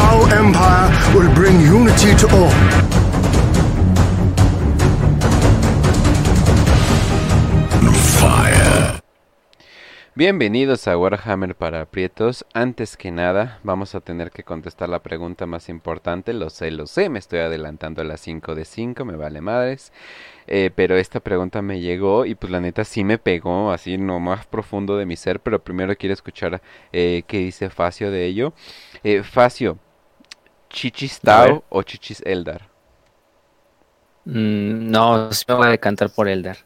Tau Empire will bring unity to all. Bienvenidos a Warhammer para aprietos. Antes que nada, vamos a tener que contestar la pregunta más importante. Lo sé, lo sé, me estoy adelantando a las 5 de 5, me vale madres. Eh, pero esta pregunta me llegó y pues la neta sí me pegó así en lo más profundo de mi ser. Pero primero quiero escuchar eh, qué dice Facio de ello. Eh, Facio, ¿Chichis. Tau o Chichis Eldar? Mm, no, sí me voy a decantar por Eldar.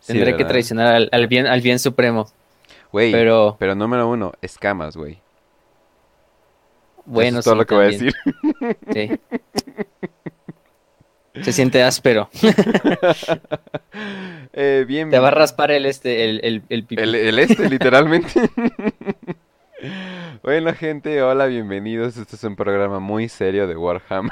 Sí, Tendré que traicionar al, al bien, al bien supremo. Güey, pero... Pero número uno, escamas, güey. bueno, Eso es todo sí, lo que voy a decir. sí. Se siente áspero. Eh, bien, Te va a raspar el este, el, el, el pipí. El, el este, literalmente. bueno, gente, hola, bienvenidos. Este es un programa muy serio de Warhammer.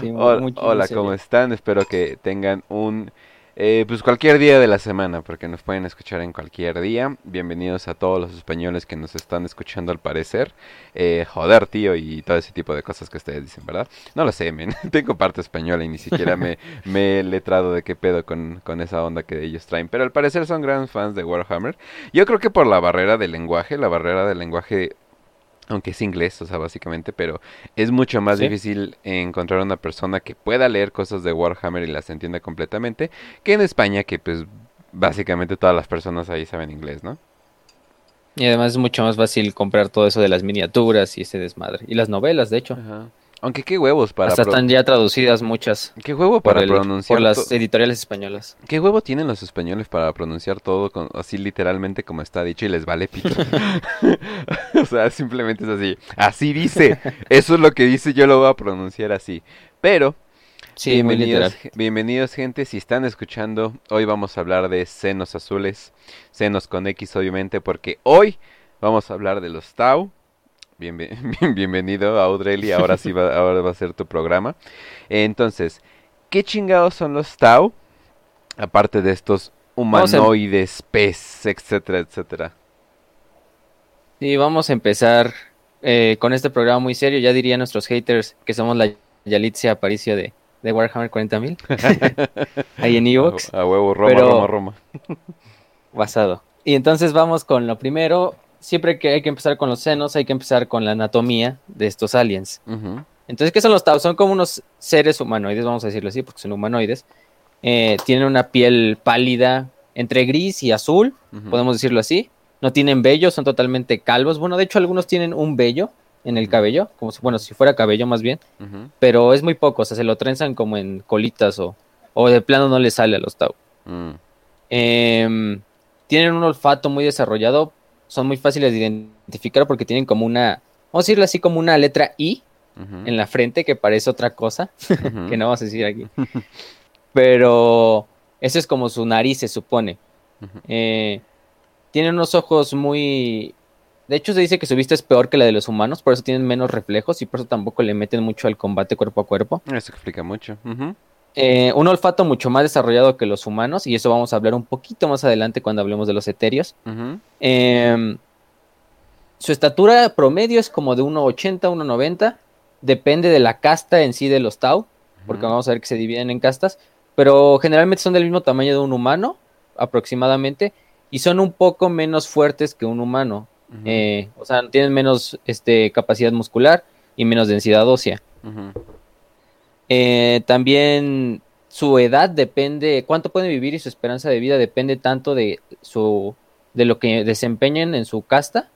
Sí, muy- Hola, muy-. ¿cómo están? Espero que tengan un... eh, pues cualquier día de la semana, porque nos pueden escuchar en cualquier día. Bienvenidos a todos los españoles que nos están escuchando al parecer. Eh, joder, tío, y todo ese tipo de cosas que ustedes dicen, ¿verdad? No lo sé, men. Tengo parte española y ni siquiera me, me he letrado de qué pedo con, con esa onda que ellos traen. Pero al parecer son grandes fans de Warhammer. Yo creo que por la barrera del lenguaje, la barrera del lenguaje, aunque es inglés, o sea, básicamente, pero es mucho más Sí. difícil encontrar una persona que pueda leer cosas de Warhammer y las entienda completamente, que en España, que pues básicamente todas las personas ahí saben inglés, ¿no? Y además es mucho más fácil comprar todo eso de las miniaturas y ese desmadre. Y las novelas, de hecho. Ajá. Aunque qué huevos para Hasta están ya traducidas muchas qué huevo para el- pronunciar por las to- editoriales españolas. qué huevo tienen los españoles para pronunciar todo con- así literalmente como está dicho y les vale pito. o sea, simplemente es así. Así dice. Eso es lo que dice, yo lo voy a pronunciar así. Pero Sí, bienvenidos, bienvenidos gente, si están escuchando, hoy vamos a hablar de senos azules, senos con X obviamente, porque hoy vamos a hablar de los Tau. Bienve- bien- bienvenido Audrey, ahora sí va, ahora va a ser tu programa. Entonces, ¿qué chingados son los Tau? Aparte de estos a- humanoides, pez, etcétera, etcétera. Y vamos a empezar eh, con este programa muy serio. Ya dirían nuestros haters que somos la Yalitza Aparicio de, de Warhammer 40.000. Ahí en Evox, A, a huevo, Roma, Pero- Roma, Roma. basado. Y entonces vamos con lo primero. Siempre que hay que empezar con los senos, hay que empezar con la anatomía de estos aliens. Entonces, ¿qué son los Tau? Son como unos seres humanoides, vamos a decirlo así, porque son humanoides. Eh, tienen una piel pálida, entre gris y azul, podemos decirlo así. No tienen vello, son totalmente calvos. Bueno, de hecho, algunos tienen un vello en el cabello, como si, bueno, si fuera cabello más bien, pero es muy poco, o sea, se lo trenzan como en colitas o, o de plano no les sale a los Tau. mm, Em, tienen un olfato muy desarrollado, son muy fáciles de identificar porque tienen como una, vamos a decirlo así, como una letra I en la frente que parece otra cosa, que no vamos a decir aquí. Pero eso es como su nariz, se supone. Ujú. Eh, tienen unos ojos muy... De hecho, se dice que su vista es peor que la de los humanos, por eso tienen menos reflejos y por eso tampoco le meten mucho al combate cuerpo a cuerpo. Eso explica mucho. Eh, un olfato mucho más desarrollado que los humanos, y eso vamos a hablar un poquito más adelante cuando hablemos de los etéreos. Em, su estatura promedio es como de 1,80, 1,90. Depende de la casta en sí de los Tau, porque vamos a ver que se dividen en castas. Pero generalmente son del mismo tamaño de un humano, aproximadamente, y son un poco menos fuertes que un humano. Eh, o sea, tienen menos este, capacidad muscular y menos densidad ósea. ujú. Eh, también su edad depende, cuánto pueden vivir y su esperanza de vida depende tanto de su de lo que desempeñen en su casta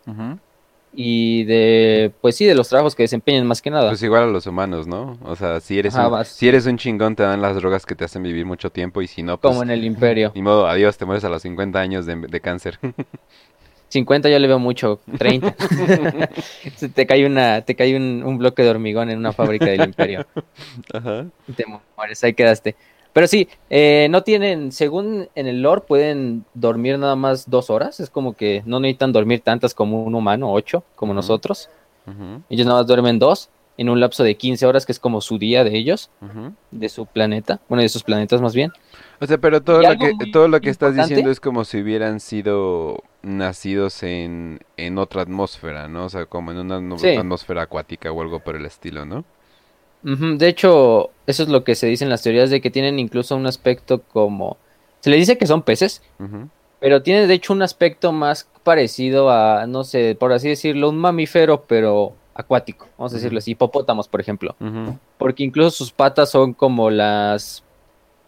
y de pues sí de los trabajos que desempeñen más que nada. Pues igual a los humanos, ¿no? O sea, si eres, Ajá, un, vas. si eres un chingón, te dan las drogas que te hacen vivir mucho tiempo y si no, pues... como en el Imperio. Ni modo, adiós, te mueres a los 50 años de, de cáncer. 50 ya le veo mucho, 30. Se te cae una te cae un, un bloque de hormigón en una fábrica del Imperio. Ajá. te mueres, ahí quedaste. Pero sí, eh, no tienen, según en el lore, pueden dormir nada más dos horas. Es como que no necesitan dormir tantas como un humano, ocho, como nosotros. Ellos nada más duermen dos en un lapso de 15 horas, que es como su día de ellos, de su planeta, bueno, de sus planetas más bien. O sea, pero todo lo que todo lo que estás diciendo es como si hubieran sido nacidos en, en otra atmósfera, ¿no? O sea, como en una Sí. atmósfera acuática o algo por el estilo, ¿no? De hecho, eso es lo que se dice en las teorías de que tienen incluso un aspecto como... Se le dice que son peces, pero tienen de hecho un aspecto más parecido a, no sé, por así decirlo, un mamífero, pero acuático. Vamos a decirlo así, hipopótamos, por ejemplo. Porque incluso sus patas son como las...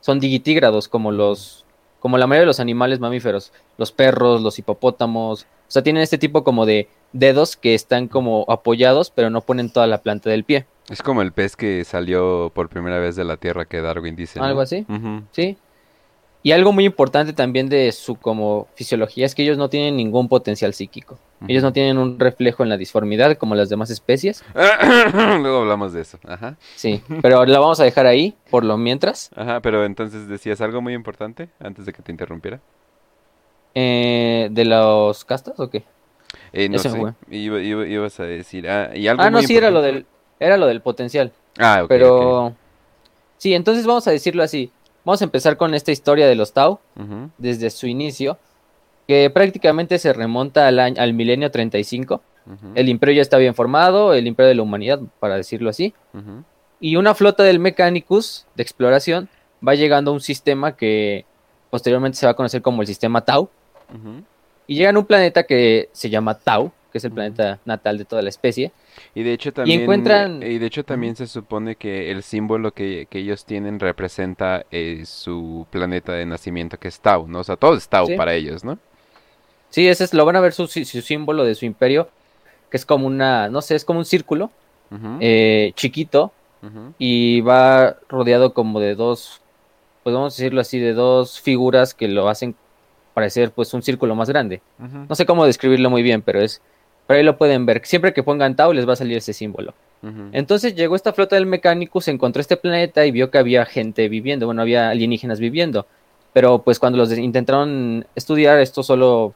Son digitígrados, como los... Como la mayoría de los animales mamíferos. Los perros, los hipopótamos. O sea, tienen este tipo como de dedos que están como apoyados, pero no ponen toda la planta del pie. Es como el pez que salió por primera vez de la Tierra que Darwin dice, ¿no? Algo así. Sí. Y algo muy importante también de su como fisiología es que ellos no tienen ningún potencial psíquico. Ellos no tienen un reflejo en la disformidad como las demás especies. Luego hablamos de eso. Ajá. Sí, pero la vamos a dejar ahí por lo mientras. Ajá, pero entonces decías algo muy importante antes de que te interrumpiera. Eh, ¿De los castas o qué? Eh, no Ese sé, fue. iba- iba- ibas a decir, ah, y algo Ah, no, muy sí, era lo del, era lo del potencial. Ah, ok, pero sí, entonces vamos a decirlo así. Vamos a empezar con esta historia de los Tau desde su inicio, que prácticamente se remonta al año, al milenio 35. ujú, El imperio ya está bien formado, el imperio de la humanidad, para decirlo así. Y una flota del Mechanicus de exploración va llegando a un sistema que posteriormente se va a conocer como el sistema Tau. Y llegan a un planeta que se llama Tau, que es el planeta natal de toda la especie. Y de hecho también, encuentran- y de hecho también se supone que el símbolo que, que ellos tienen representa eh, su planeta de nacimiento, que es Tau, ¿no? O sea, todo es Tau Sí. para ellos, ¿no? Sí, ese es, lo van a ver su, sí- su símbolo de su imperio, que es como una, no sé, es como un círculo eh, chiquito y va rodeado como de dos, pues vamos a decirlo así, de dos figuras que lo hacen parecer pues un círculo más grande. No sé cómo describirlo muy bien, pero es, pero ahí lo pueden ver. Siempre que pongan Tau les va a salir ese símbolo. Entonces llegó esta flota del Mechanicus, encontró este planeta y vio que había gente viviendo, bueno, había alienígenas viviendo. Pero pues cuando los intentaron estudiar, esto solo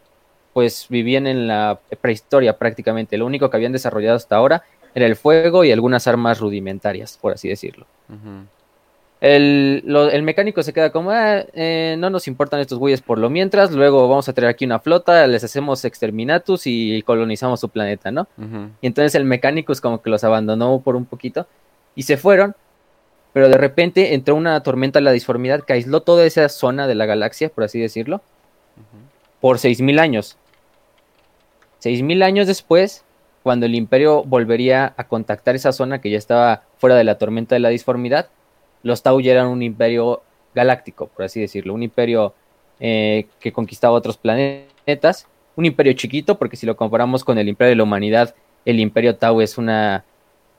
pues vivían en la prehistoria prácticamente. Lo único que habían desarrollado hasta ahora era el fuego y algunas armas rudimentarias, por así decirlo. El, lo- el mecánico se queda como, "Ah, eh, no nos importan estos güeyes por lo mientras, luego vamos a traer aquí una flota, les hacemos exterminatus y colonizamos su planeta, ¿no? Y entonces el mecánico es como que los abandonó por un poquito y se fueron. Pero de repente entró una tormenta de la disformidad que aisló toda esa zona de la galaxia, por así decirlo, por 6.000 años. 6.000 años después, cuando el imperio volvería a contactar esa zona que ya estaba fuera de la tormenta de la disformidad, los Tau ya eran un imperio galáctico, por así decirlo, un imperio eh, que conquistaba otros planetas, un imperio chiquito, porque si lo comparamos con el imperio de la humanidad, el imperio Tau es una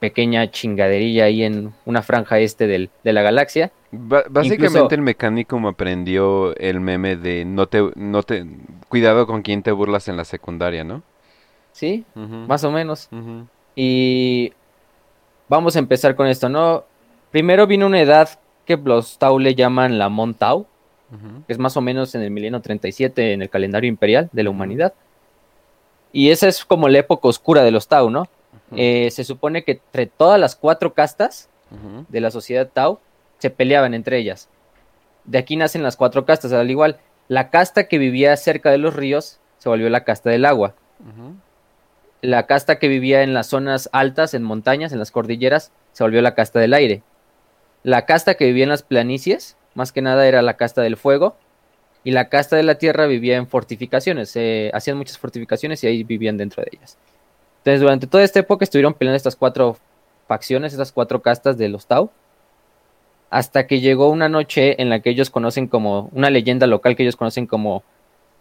pequeña chingaderilla ahí en una franja este del- de la galaxia. Básicamente Incluso- el mecánico me aprendió el meme de no te, no te, cuidado con quien te burlas en la secundaria, ¿no? ¿Sí? Más o menos. Y vamos a empezar con esto, ¿no? Primero vino una edad que los Tau le llaman la Mon Tau, ujú, que es más o menos en el milenio 37 en el calendario imperial de la humanidad. Y esa es como la época oscura de los Tau, ¿no? Eh, se supone que entre todas las cuatro castas de la sociedad Tau se peleaban entre ellas. De aquí nacen las cuatro castas, al igual. La casta que vivía cerca de los ríos se volvió la casta del agua. La casta que vivía en las zonas altas, en montañas, en las cordilleras, se volvió la casta del aire. La casta que vivía en las planicies, más que nada era la casta del fuego. Y la casta de la tierra vivía en fortificaciones. se hacían muchas fortificaciones y ahí vivían dentro de ellas. Entonces, durante toda esta época estuvieron peleando estas cuatro facciones, estas cuatro castas de los Tau. Hasta que llegó una noche en la que ellos conocen como, una leyenda local que ellos conocen como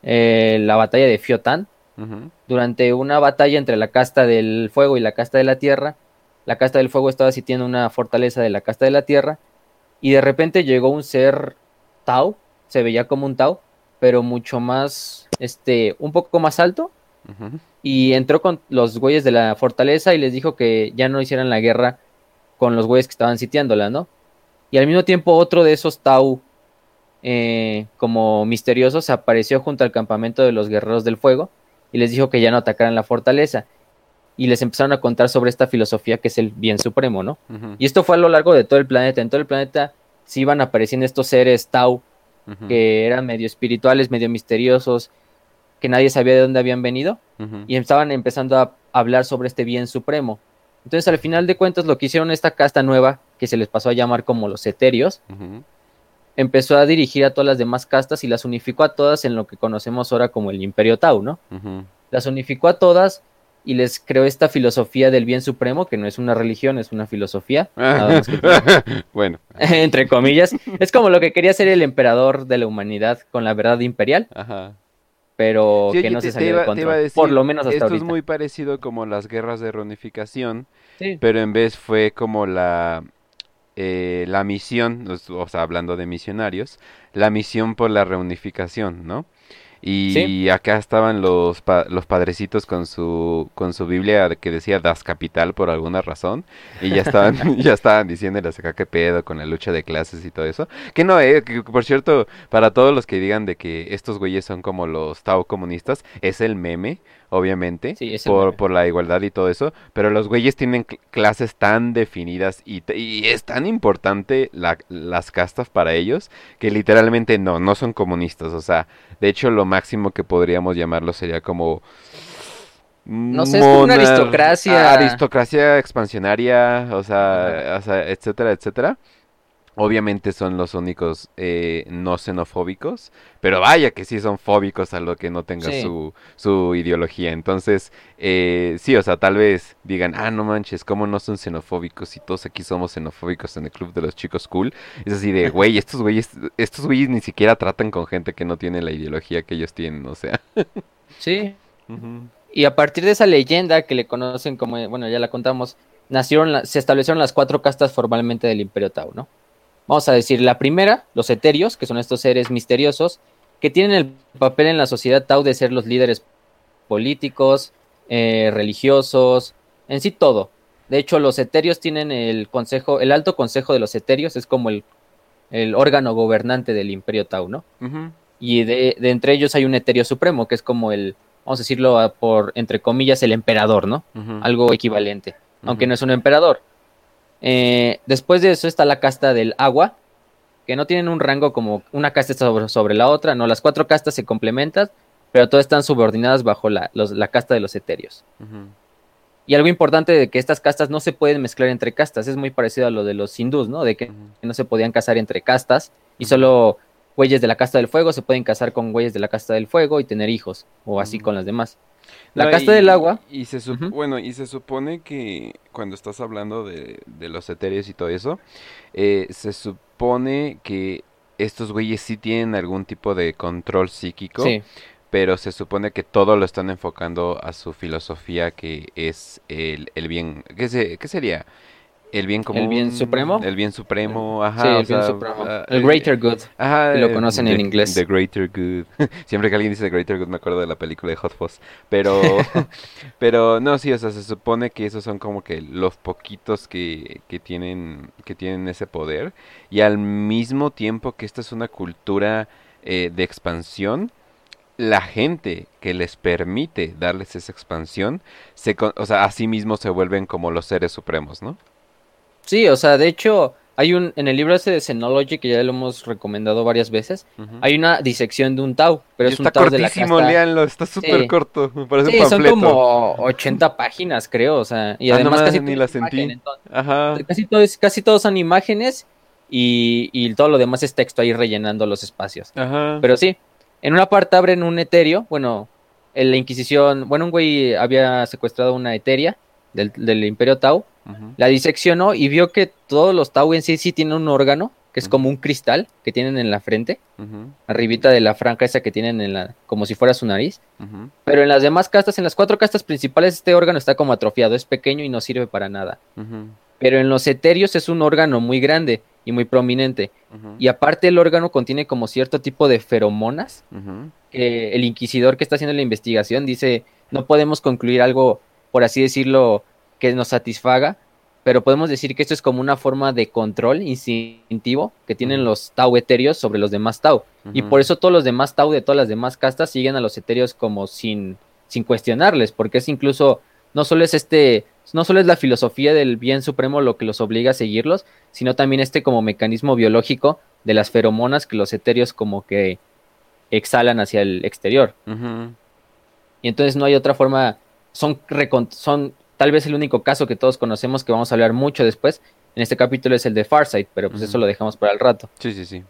eh, la batalla de Fiotán ujú, durante una batalla entre la casta del fuego y la casta de la tierra. La casta del fuego estaba sitiando una fortaleza de la casta de la tierra y de repente llegó un ser Tau, se veía como un Tau, pero mucho más, este, un poco más alto y entró con los güeyes de la fortaleza y les dijo que ya no hicieran la guerra con los güeyes que estaban sitiándola, ¿no? Y al mismo tiempo otro de esos Tau eh, como misteriosos apareció junto al campamento de los guerreros del fuego y les dijo que ya no atacaran la fortaleza. Y les empezaron a contar sobre esta filosofía que es el bien supremo, ¿no? Y esto fue a lo largo de todo el planeta. En todo el planeta se iban apareciendo estos seres Tau que eran medio espirituales, medio misteriosos, que nadie sabía de dónde habían venido, y estaban empezando a hablar sobre este bien supremo. Entonces, al final de cuentas, lo que hicieron esta casta nueva, que se les pasó a llamar como los eterios, ujú. empezó a dirigir a todas las demás castas y las unificó a todas en lo que conocemos ahora como el Imperio Tau, ¿no? Las unificó a todas y les creó esta filosofía del bien supremo, que no es una religión, es una filosofía, nada más que- bueno, entre comillas. Es como lo que quería ser el emperador de la humanidad con la verdad imperial, ajá. pero Sí, que no te- se salió iba- de control. decir, por lo menos hasta Esto ahorita. es muy parecido como las guerras de reunificación, Sí. pero en vez fue como la eh, la misión, os- o sea, hablando de misionarios, la misión por la reunificación, ¿no? Y Sí. acá estaban los, pa- los padrecitos con su, con su Biblia que decía Das Capital por alguna razón. Y ya estaban, ya estaban diciéndoles acá qué pedo con la lucha de clases y todo eso. Que no, eh, que por cierto, para todos los que digan de que estos güeyes son como los Tao comunistas, es el meme, obviamente, Sí, por, por la igualdad y todo eso. Pero los güeyes tienen cl- clases tan definidas y, es tan importante la- las castas para ellos que literalmente no, no son comunistas. O sea, de hecho, lo máximo que podríamos llamarlo sería como. No sé, es como una aristocracia. Aristocracia expansionaria, o sea, o sea, etcétera, etcétera. Obviamente son los únicos eh, no xenofóbicos, pero vaya que sí son fóbicos a lo que no tenga Sí. su, su ideología. Entonces, eh, sí, o sea, tal vez digan, ah, no manches, ¿cómo no son xenofóbicos? Si todos aquí somos xenofóbicos en el club de los chicos cool. Es así de, güey, estos güeyes, estos güeyes ni siquiera tratan con gente que no tiene la ideología que ellos tienen, o sea. Sí. Y a partir de esa leyenda que le conocen como, bueno, ya la contamos, nacieron, la- se establecieron las cuatro castas formalmente del Imperio Tau, ¿no? Vamos a decir, la primera, los eterios, que son estos seres misteriosos, que tienen el papel en la sociedad Tau de ser los líderes políticos, eh, religiosos, en sí todo. De hecho, los eterios tienen el consejo, el alto consejo de los eterios, es como el, el órgano gobernante del Imperio Tau, ¿no? Y de, de entre ellos hay un eterio supremo, que es como el, vamos a decirlo por, entre comillas, el emperador, ¿no? Algo equivalente, aunque no es un emperador. Eh, después de eso está la casta del agua, que no tienen un rango como una casta sobre, sobre la otra, no, las cuatro castas se complementan, pero todas están subordinadas bajo la, los- la casta de los eterios. ujú. Y algo importante de que estas castas no se pueden mezclar entre castas, es muy parecido a lo de los hindús, ¿no? De que no se podían casar entre castas y solo güeyes de la casta del fuego se pueden casar con güeyes de la casta del fuego y tener hijos, o así con las demás. La No, casta y- del agua, Y se. Bueno, y se supone que cuando estás hablando de, de los etéreos y todo eso, eh, se supone que estos güeyes sí tienen algún tipo de control psíquico, sí, pero se supone que todo lo están enfocando a su filosofía que es el, el bien. ¿Qué, se- qué sería? El bien común. bien supremo? El bien supremo, ajá. sí, el bien sea, supremo. ah, el eh, greater good. Ajá, lo eh, conocen en inglés. The Greater Good. Siempre que alguien dice The Greater Good me acuerdo de la película de Hot Fuzz. Pero, pero no, sí, o sea, se supone que esos son como que los poquitos que, que tienen, que tienen ese poder. Y al mismo tiempo que esta es una cultura eh, de expansión, la gente que les permite darles esa expansión, se, o sea, a sí mismos se vuelven como los seres supremos, ¿no? Sí, o sea, de hecho, hay un, en el libro ese de Xenology, que ya lo hemos recomendado varias veces, hay una disección de un Tau, pero Y es un está Tau de la cortísimo, casta. léanlo, está súper Sí. corto, me parece Sí, un son como 80 páginas, creo, o sea, y Ah, además casi ni la sentí. imagen, entonces, Ajá. casi todo es, casi todos son imágenes y, y todo lo demás es texto ahí rellenando los espacios. Ajá. Pero sí, en una parte abren un etéreo, bueno, en la Inquisición, bueno, un güey había secuestrado una eteria del, del Imperio Tau, la diseccionó y vio que todos los Tau en sí sí tienen un órgano, que es como un cristal que tienen en la frente, arribita de la franja esa que tienen en la, como si fuera su nariz. Pero en las demás castas, en las cuatro castas principales, este órgano está como atrofiado, es pequeño y no sirve para nada. Pero en los eterios es un órgano muy grande y muy prominente. Y aparte el órgano contiene como cierto tipo de feromonas que el inquisidor que está haciendo la investigación dice, no podemos concluir algo, por así decirlo, que nos satisfaga, pero podemos decir que esto es como una forma de control instintivo que tienen los Tau etéreos sobre los demás Tau. Y por eso todos los demás Tau de todas las demás castas siguen a los etéreos como sin, sin cuestionarles, porque es incluso, no solo es este, no solo es la filosofía del bien supremo lo que los obliga a seguirlos, sino también este como mecanismo biológico de las feromonas que los etéreos como que exhalan hacia el exterior. Y entonces no hay otra forma, son, tal vez el único caso que todos conocemos que vamos a hablar mucho después. En este capítulo es el de Farsight, pero pues eso lo dejamos para el rato. Sí, sí, sí.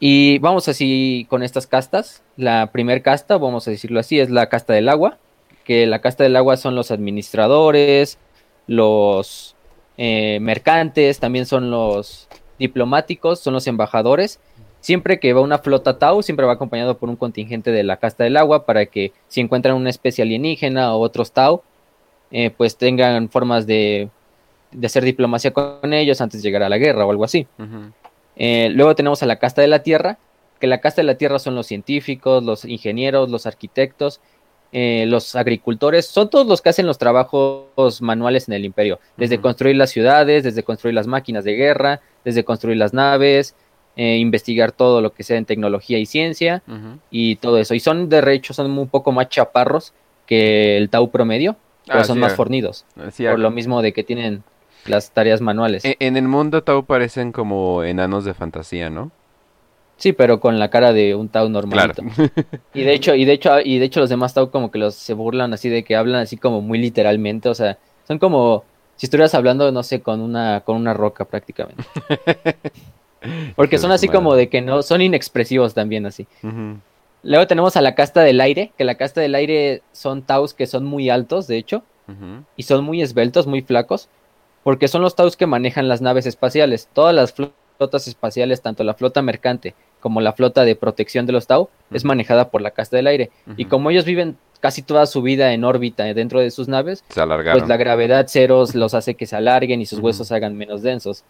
Y vamos así con estas castas. La primer casta, vamos a decirlo así, es la casta del agua. Que la casta del agua son los administradores, los eh, mercantes, también son los diplomáticos, son los embajadores. Siempre que va una flota Tau, siempre va acompañado por un contingente de la casta del agua para que si encuentran una especie alienígena o otros Tau, eh, pues tengan formas de, de hacer diplomacia con ellos antes de llegar a la guerra o algo así. Eh, luego tenemos a la casta de la tierra, que la casta de la tierra son los científicos, los ingenieros, los arquitectos, eh, los agricultores, son todos los que hacen los trabajos manuales en el imperio, desde construir las ciudades, desde construir las máquinas de guerra, desde construir las naves, eh, investigar todo lo que sea en tecnología y ciencia y todo eso. Y son de hecho, son un poco más chaparros que el Tau promedio, pero Ah, son sí, más ah. fornidos, Sí, por lo mismo de que tienen las tareas manuales. e- En el mundo Tau parecen como enanos de fantasía, ¿no? Sí, pero con la cara de un Tau Claro. normalito. Y de hecho, y de hecho, y de hecho los demás Tau como que los se burlan así de que hablan así como muy literalmente, o sea, son como si estuvieras hablando, no sé, con una, con una roca prácticamente. Porque son así como de que no, son inexpresivos también así. Luego tenemos a la casta del aire, que la casta del aire son Taus que son muy altos, de hecho, y son muy esbeltos, muy flacos, porque son los Taus que manejan las naves espaciales. Todas las flotas espaciales, tanto la flota mercante como la flota de protección de los Tau, es manejada por la casta del aire. Y como ellos viven casi toda su vida en órbita dentro de sus naves, Se pues la gravedad ceros los hace que se alarguen y sus huesos se hagan menos densos.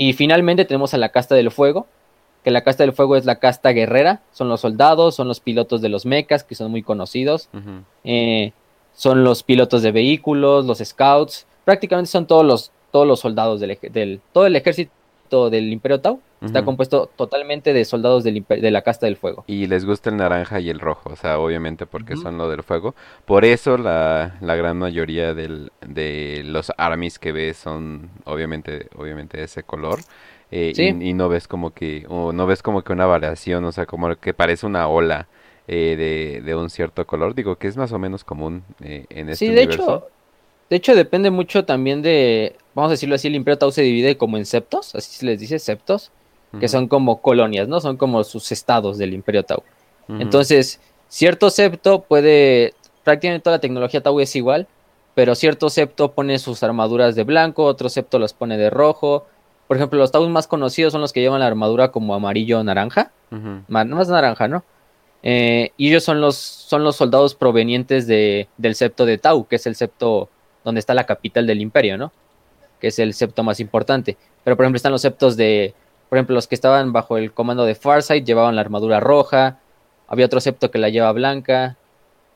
Y finalmente tenemos a la casta del fuego, que la casta del fuego es la casta guerrera, son los soldados, son los pilotos de los mechas, que son muy conocidos, eh, son los pilotos de vehículos, los scouts, prácticamente son todos los, todos los soldados del, del todo el ejército del Imperio Tau, está compuesto totalmente de soldados del de la casta del fuego. Y les gusta el naranja y el rojo, o sea, obviamente porque son lo del fuego. Por eso la, la gran mayoría del, de los armies que ves son obviamente, obviamente de ese color. eh, Sí. y, y no ves como que, o no ves como que una variación, o sea, como que parece una ola eh, de, de un cierto color. Digo que es más o menos común eh, en este Sí, de universo. hecho, de hecho depende mucho también de, vamos a decirlo así, el Imperio Tau se divide como en septos, así se les dice, septos, que son como colonias, ¿no? Son como sus estados del Imperio Tau. Entonces, cierto septo puede, prácticamente toda la tecnología Tau es igual, pero cierto septo pone sus armaduras de blanco, otro septo las pone de rojo. Por ejemplo, los Tau más conocidos son los que llevan la armadura como amarillo o naranja, no más naranja, ¿no? Eh, y ellos son los, son los soldados provenientes de, del septo de Tau, que es el septo donde está la capital del imperio, ¿no? Que es el septo más importante. Pero, por ejemplo, están los septos de, por ejemplo, los que estaban bajo el comando de Farsight llevaban la armadura roja, había otro septo que la lleva blanca,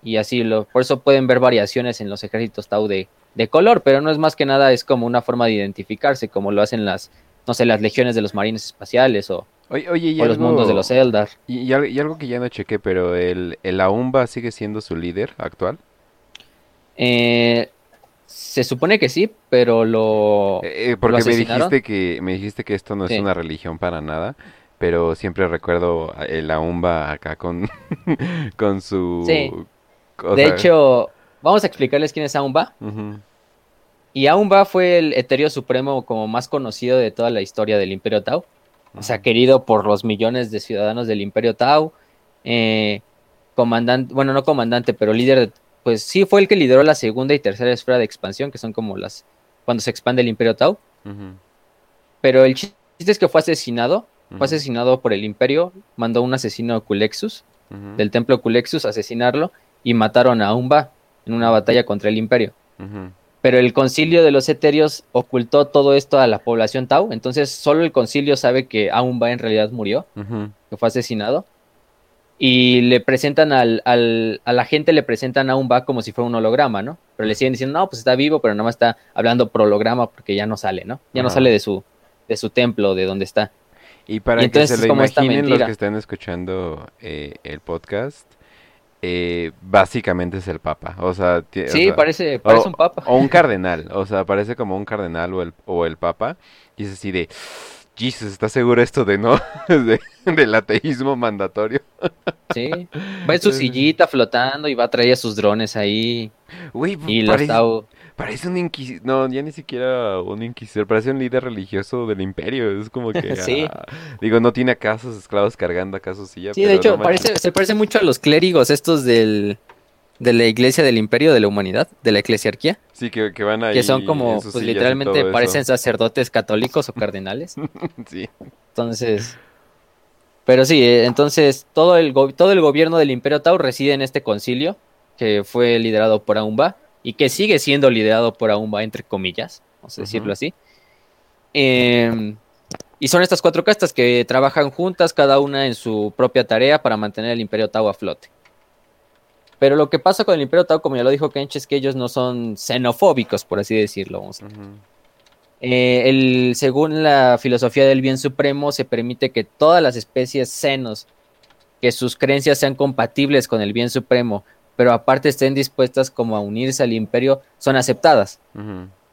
y así, lo, por eso pueden ver variaciones en los ejércitos Tau de, de color, pero no es más que nada, es como una forma de identificarse, como lo hacen las, no sé, las legiones de los marines espaciales o, Oye, oye, y o los mundos de los Eldar. Y, y al- y algo que ya no chequé, pero el, el Aumba sigue siendo su líder actual. Eh, se supone que sí, pero lo... Eh, eh, porque me dijiste que me dijiste que esto no es una religión para nada, pero siempre recuerdo a- el Aumba acá con con su Sí. de hecho, vamos a explicarles quién es Aumba. Y Aumba fue el etéreo supremo como más conocido de toda la historia del Imperio Tau. O sea, querido por los millones de ciudadanos del Imperio Tau. Eh, comandante, bueno, no comandante, pero líder, de- pues sí fue el que lideró la segunda y tercera esfera de expansión, que son como las, cuando se expande el Imperio Tau. Pero el chiste es que fue asesinado, fue asesinado por el Imperio, mandó un asesino Culexus. ujú, del templo Culexus a asesinarlo y mataron a Aumba en una batalla contra el imperio. Pero el concilio de los eterios ocultó todo esto a la población Tau, entonces solo el concilio sabe que Aumba en realidad murió, que fue asesinado. Y le presentan al, al- a la gente le presentan a Aumba como si fuera un holograma, ¿no? Pero le siguen diciendo, no, pues está vivo, pero nada más está hablando por holograma porque ya no sale, ¿no? Ya no sale de su, de su templo, de donde está. Y para Y que se lo imaginen los que están escuchando eh, el podcast, eh, básicamente es el Papa, o sea, o Sí, sea, parece, parece o- un papa. O un cardenal, o sea, parece como un cardenal o el, o el papa. Y es así de, Jesus, ¿estás seguro esto de no? de, del ateísmo mandatorio. Sí. Va en su sillita flotando y va a traer a sus drones ahí. Güey, Y parece, un inquisidor. No, ya ni siquiera un inquisidor. Parece un líder religioso del imperio. Es como que. Sí. ah, digo, no tiene acá sus esclavos cargando acá su silla. Sí, de hecho, no parece, se parece mucho a los clérigos estos del, de la iglesia del imperio de la humanidad, de la eclesiarquía, Sí, que, que van ahí. que son como, pues literalmente parecen sacerdotes católicos o cardenales. Sí. Entonces, pero sí, eh, entonces todo el, todo el gobierno del Imperio Tau reside en este concilio que fue liderado por Aumba y que sigue siendo liderado por Aumba, entre comillas, vamos a decirlo así. Em, y son estas cuatro castas que trabajan juntas, cada una en su propia tarea para mantener el Imperio Tau a flote. Pero lo que pasa con el Imperio Tau, como ya lo dijo Kench, es que ellos no son xenofóbicos, por así decirlo. Vamos a Ujú. eh, el, según la filosofía del bien supremo, se permite que todas las especies senos, que sus creencias sean compatibles con el bien supremo, pero aparte estén dispuestas como a unirse al imperio, son aceptadas.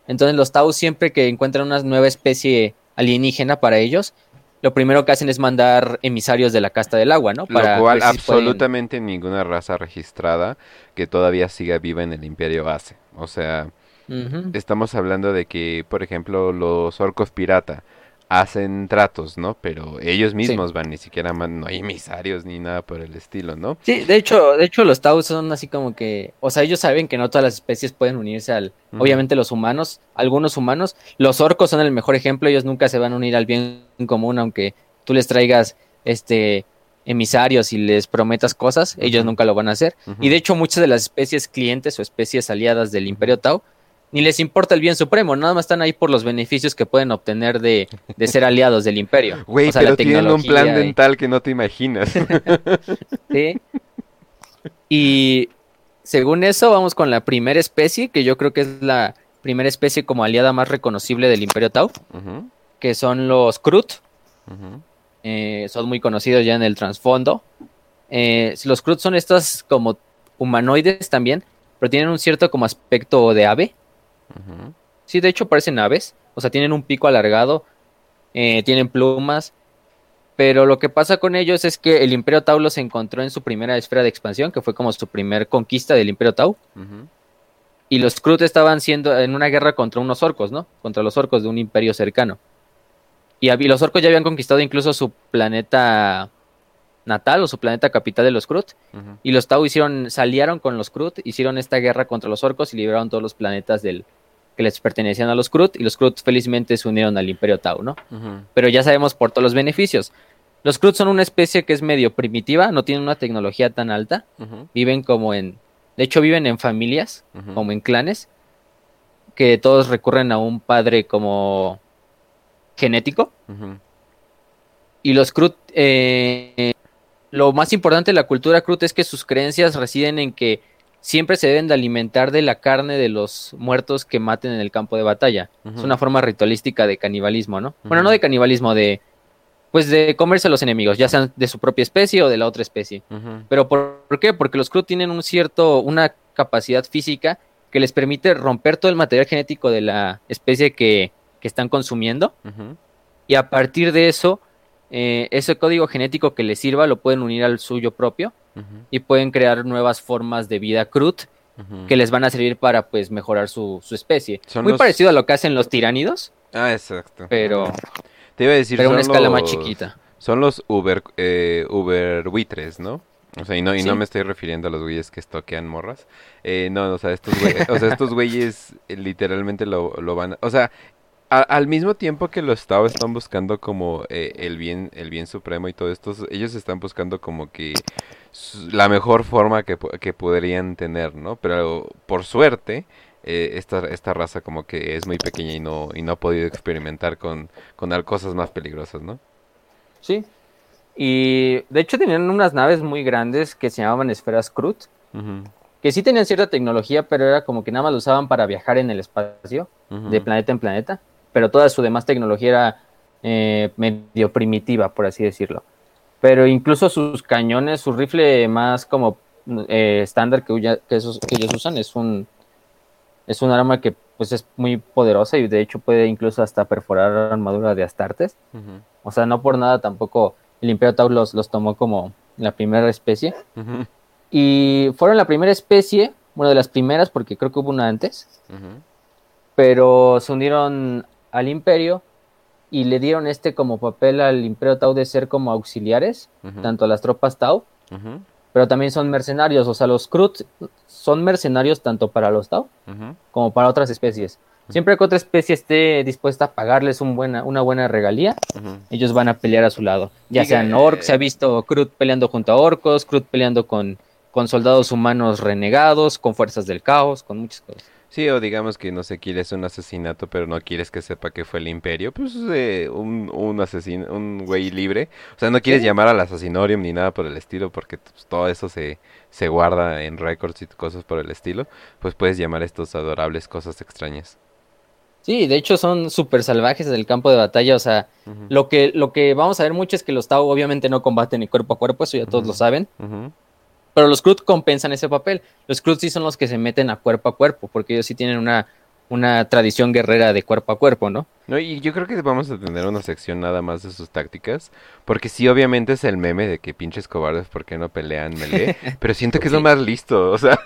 Entonces los Tau siempre que encuentran una nueva especie alienígena para ellos, lo primero que hacen es mandar emisarios de la casta del agua, ¿no? Lo Para cual ver si pueden- absolutamente ninguna raza registrada que todavía siga viva en el imperio hace. O sea, estamos hablando de que, por ejemplo, los orcos pirata hacen tratos, ¿no? Pero ellos mismos van, ni siquiera man- no hay emisarios ni nada por el estilo, ¿no? Sí, de hecho, de hecho los Tau son así como que, o sea, ellos saben que no todas las especies pueden unirse al, obviamente los humanos, algunos humanos, los orcos son el mejor ejemplo, ellos nunca se van a unir al bien común, aunque tú les traigas este emisarios y les prometas cosas, ellos nunca lo van a hacer. Y de hecho muchas de las especies clientes o especies aliadas del Imperio Tau ni les importa el bien supremo, nada más están ahí por los beneficios que pueden obtener de, de ser aliados del imperio. Güey, O sea, pero tienen un plan y- dental que no te imaginas. Sí. Y según eso, vamos con la primera especie, que yo creo que es la primera especie como aliada más reconocible del Imperio Tau, que son los Krut. eh, son muy conocidos ya en el trasfondo. Eh, los Krut son estas como humanoides también, pero tienen un cierto como aspecto de ave. Sí, de hecho parecen aves, o sea, tienen un pico alargado, eh, tienen plumas, pero lo que pasa con ellos es que el Imperio Tau los encontró en su primera esfera de expansión, que fue como su primer conquista del Imperio Tau, y los Krut estaban siendo en una guerra contra unos orcos, ¿no? Contra los orcos de un imperio cercano. Y los orcos ya habían conquistado incluso su planeta natal o su planeta capital de los Krut, y los Tau hicieron, salieron con los Krut, hicieron esta guerra contra los orcos y liberaron todos los planetas del que les pertenecían a los Krut, y los Krut felizmente se unieron al Imperio Tau, ¿no? Pero ya sabemos por todos los beneficios. Los Krut son una especie que es medio primitiva, no tienen una tecnología tan alta, viven como en, de hecho viven en familias, como en clanes, que todos recurren a un padre como genético. Y los Krut, eh, lo más importante de la cultura Krut es que sus creencias residen en que siempre se deben de alimentar de la carne de los muertos que maten en el campo de batalla. Es una forma ritualística de canibalismo, ¿no? Bueno, no de canibalismo, de pues de comerse a los enemigos, ya sean de su propia especie o de la otra especie. Pero ¿por, por qué? Porque los Krut tienen un cierto, una capacidad física que les permite romper todo el material genético de la especie que, que están consumiendo y a partir de eso, eh, ese código genético que les sirva lo pueden unir al suyo propio y pueden crear nuevas formas de vida Ujú. que les van a servir para pues mejorar su, su especie. Son Muy los- parecido a lo que hacen los tiránidos, Ah, exacto. pero, Te iba a decir, pero una son escala más los- chiquita. Son los Uber, eh, Uber buitres, ¿no? O sea, y no, y no me estoy refiriendo a los güeyes que estoquean morras. Eh, no, o sea, estos güeyes, o sea, estos güeyes eh, literalmente lo, lo van a... O sea, a- al mismo tiempo que los Tao están buscando como eh, el bien el bien supremo y todo esto, ellos están buscando como que la mejor forma que, que podrían tener, ¿no? Pero por suerte, eh, esta, esta raza como que es muy pequeña y no, y no ha podido experimentar con, con cosas más peligrosas, ¿no? Sí. Y de hecho tenían unas naves muy grandes que se llamaban esferas Krut, que sí tenían cierta tecnología, pero era como que nada más lo usaban para viajar en el espacio, de planeta en planeta, pero toda su demás tecnología era eh, medio primitiva, por así decirlo. Pero incluso sus cañones, su rifle más como eh, estándar que, huya- que, esos- que ellos usan es un, es un arma que pues es muy poderosa y de hecho puede incluso hasta perforar armadura de Astartes. O sea, no por nada tampoco el Imperio Tau los, los tomó como la primera especie. Y fueron la primera especie, bueno, de las primeras porque creo que hubo una antes, pero se unieron al Imperio y le dieron este como papel al Imperio Tau de ser como auxiliares, tanto a las tropas Tau, pero también son mercenarios, o sea, los Krut son mercenarios tanto para los Tau como para otras especies. Siempre que otra especie esté dispuesta a pagarles un buena, una buena regalía, ellos van a pelear a su lado. Ya Diga, sean orcs, eh, se ha visto Krut peleando junto a orcos, Krut peleando con, con soldados humanos renegados, con fuerzas del caos, con muchas cosas. Sí, o digamos que no sé, quieres un asesinato, pero no quieres que sepa que fue el imperio, pues eh, un, un asesino, un güey libre. O sea, no quieres Sí. llamar al asesinorium ni nada por el estilo, porque pues, todo eso se, se guarda en récords y cosas por el estilo. Pues puedes llamar estos adorables cosas extrañas. Sí, de hecho son súper salvajes en el campo de batalla, o sea, lo que, lo que vamos a ver mucho es que los Tau obviamente no combaten ni cuerpo a cuerpo, eso ya todos lo saben, ujú. Pero los Krut compensan ese papel. Los Krut sí son los que se meten a cuerpo a cuerpo, porque ellos sí tienen una, una tradición guerrera de cuerpo a cuerpo, ¿no? No, y yo creo que vamos a tener una sección nada más de sus tácticas, porque sí, obviamente es el meme de que pinches cobardes, ¿por qué no pelean melee? Pero siento que es lo más listo, o sea,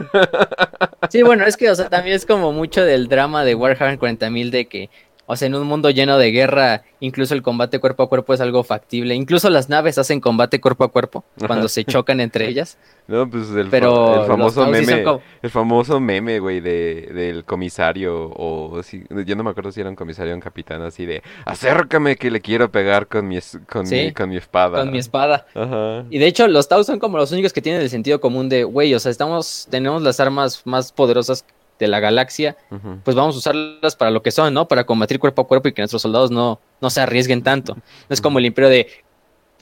Sí, bueno, es que, o sea, también es como mucho del drama de Warhammer 40.000 de que, o sea, en un mundo lleno de guerra, incluso el combate cuerpo a cuerpo es algo factible. Incluso las naves hacen combate cuerpo a cuerpo cuando se chocan entre ellas. no, pues el, fa- Pero el famoso meme, como- el famoso meme, güey, de, del comisario, o si, yo no me acuerdo si era un comisario o un capitán, así de, acércame que le quiero pegar con mi, con Sí, mi, con mi espada. con mi espada. Ajá. Y de hecho, los Tau son como los únicos que tienen el sentido común de, güey, o sea, estamos, tenemos las armas más poderosas de la galaxia, pues vamos a usarlas para lo que son, ¿no? Para combatir cuerpo a cuerpo y que nuestros soldados no, no se arriesguen tanto. No es como el imperio de,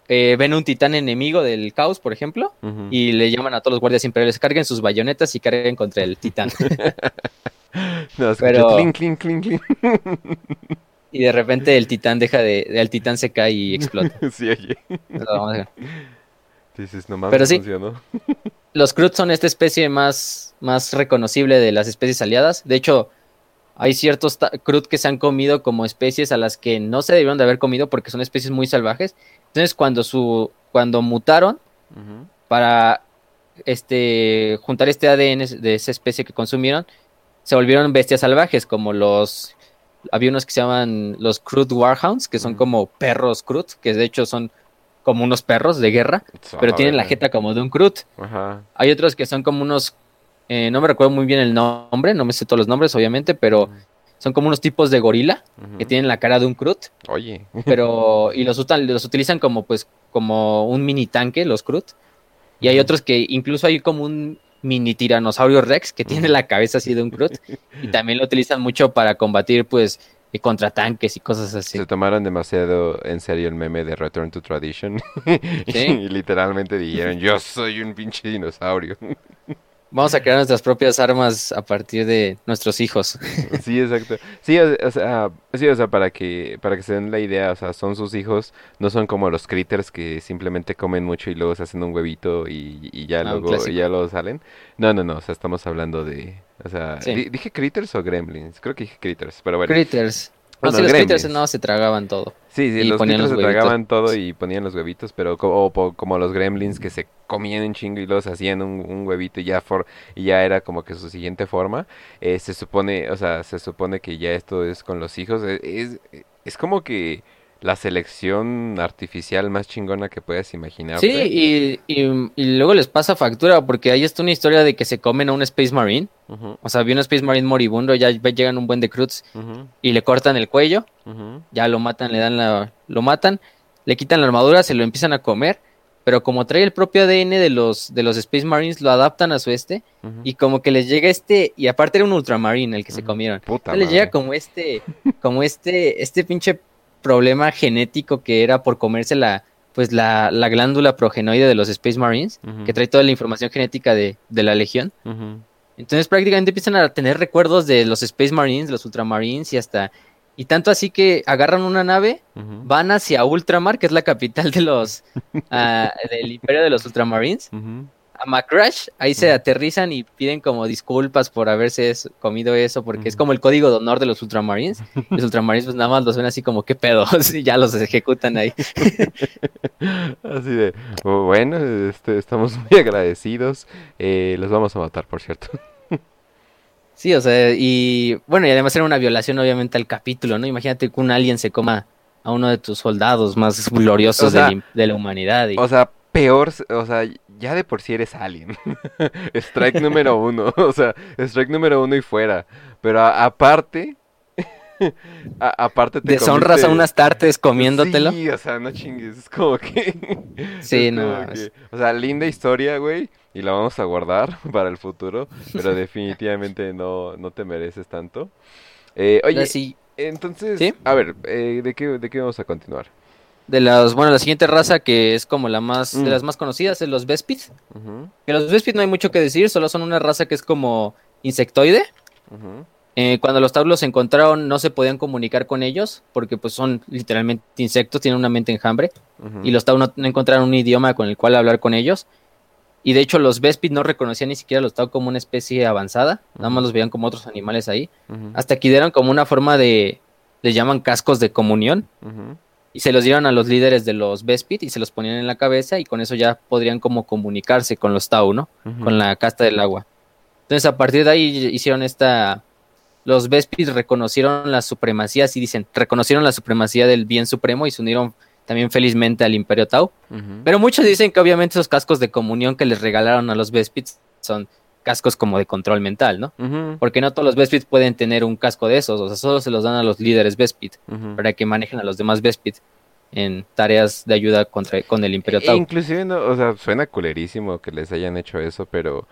eh, ven un titán enemigo del caos, por ejemplo, y le llaman a todos los guardias imperiales, carguen sus bayonetas y carguen contra el titán. No, pero- clink, clink, clink, clink. y de repente el titán deja de, el titán se cae y explota. sí, oye. Vamos a Pero sí. funcionó. Los Krut son esta especie más, más reconocible de las especies aliadas. De hecho, hay ciertos Krut que se han comido como especies a las que no se debieron de haber comido porque son especies muy salvajes. Entonces, cuando su, cuando mutaron para este juntar este ADN de esa especie que consumieron, se volvieron bestias salvajes, como los había unos que se llaman los Krut Warhounds, que son como perros Krut, que de hecho son como unos perros de guerra, pero tienen la jeta como de un Krut. Ajá. Hay otros que son como unos, eh, no me recuerdo muy bien el nombre, no me sé todos los nombres, obviamente, pero son como unos tipos de gorila que tienen la cara de un Krut, Oye. pero y los, los utilizan como pues como un mini tanque, los Krut. Y hay otros que incluso hay como un mini tiranosaurio Rex que tiene la cabeza así de un Krut y también lo utilizan mucho para combatir pues eh, contratanques y cosas así. Se tomaron demasiado en serio el meme de Return to Tradition. y literalmente dijeron, yo soy un pinche dinosaurio. Vamos a crear nuestras propias armas a partir de nuestros hijos. sí, exacto. Sí, o, o sea, sí, o sea, para que, para que se den la idea, o sea, son sus hijos, no son como los critters que simplemente comen mucho y luego se hacen un huevito y, y ya Ah, luego, y ya luego salen. No, no, no, o sea, estamos hablando de, o sea, Sí. dije critters o gremlins, creo que dije critters, pero bueno. Critters. No, sí, los critters no se tragaban todo. Sí, sí, Y los critters los se tragaban todo y ponían los huevitos, pero co- o po- como los gremlins que se comían un chingo y se hacían un, un huevito y ya, for- y ya era como que su siguiente forma. eh, se supone, o sea, se supone que ya esto es con los hijos. e- Es, es como que la selección artificial más chingona que puedas imaginar. Sí, y, y- y luego les pasa factura porque ahí está una historia de que se comen a un Space Marine. O sea, vi un Space Marine moribundo, ya llegan un buen de Cruz y le cortan el cuello, ya lo matan, le dan la, lo matan, le quitan la armadura, se lo empiezan a comer, pero como trae el propio ADN de los, de los Space Marines, lo adaptan a su este, y como que les llega este, y aparte era un Ultramarine el que se comieron. Puta les llega como este, como este, este pinche problema genético que era por comerse la, pues la, la glándula progenoide de los Space Marines, que trae toda la información genética de, de la Legión. Entonces prácticamente empiezan a tener recuerdos de los Space Marines, los Ultramarines y hasta... Y tanto así que agarran una nave, van hacia Ultramar, que es la capital de los... ah, del imperio de los Ultramarines. A Macrash, ahí se aterrizan y piden como disculpas por haberse comido eso, porque es como el código de honor de los Ultramarines. Los Ultramarines pues nada más los ven así como, ¿qué pedo? y ya los ejecutan ahí. Así de, "Oh, bueno, este, estamos muy agradecidos. Eh, los vamos a matar, por cierto. Sí, o sea, y bueno, y además era una violación obviamente al capítulo, ¿no? Imagínate que un alien se coma a uno de tus soldados más gloriosos O sea, de, la, de la humanidad. y- O sea, peor, o sea, ya de por sí eres alien. Strike número uno, o sea, strike número uno y fuera. Pero a- aparte, a- aparte te Deshonras a unas tartes comiéndotelo. Sí, o sea, no chingues, es como que... Sí, no, es- O sea, linda historia, güey, y la vamos a guardar para el futuro, pero definitivamente no, no te mereces tanto. Eh, oye, Sí, entonces, ¿Sí? a ver, eh, ¿de qué, ¿de qué vamos a continuar? De las, bueno, la siguiente raza que es como la más, Mm. de las más conocidas es los Bespid. Ujú, Que los Bespid no hay mucho que decir, solo son una raza que es como insectoide. Eh, cuando los Tauros se encontraron no se podían comunicar con ellos porque pues son literalmente insectos, tienen una mente enjambre. y los Tau no, encontraron un idioma con el cual hablar con ellos. Y de hecho los Bespid no reconocían ni siquiera a los Tau como una especie avanzada, nada más los veían como otros animales ahí. Hasta que dieron como una forma de, les llaman cascos de comunión, y se los dieron a los líderes de los Bespid y se los ponían en la cabeza y con eso ya podrían como comunicarse con los Tau, ¿no? Con la casta del agua. Entonces a partir de ahí hicieron esta... Los Bespid reconocieron la supremacía, así dicen, reconocieron la supremacía del bien supremo y se unieron también felizmente al Imperio Tau. Pero muchos dicen que obviamente esos cascos de comunión que les regalaron a los Bespids son cascos como de control mental, ¿no? Porque no todos los Bespids pueden tener un casco de esos, o sea, solo se los dan a los líderes Bespid ujú. para que manejen a los demás Bespid en tareas de ayuda contra, con el Imperio E Tau. Inclusive, no, o sea, suena culerísimo que les hayan hecho eso, pero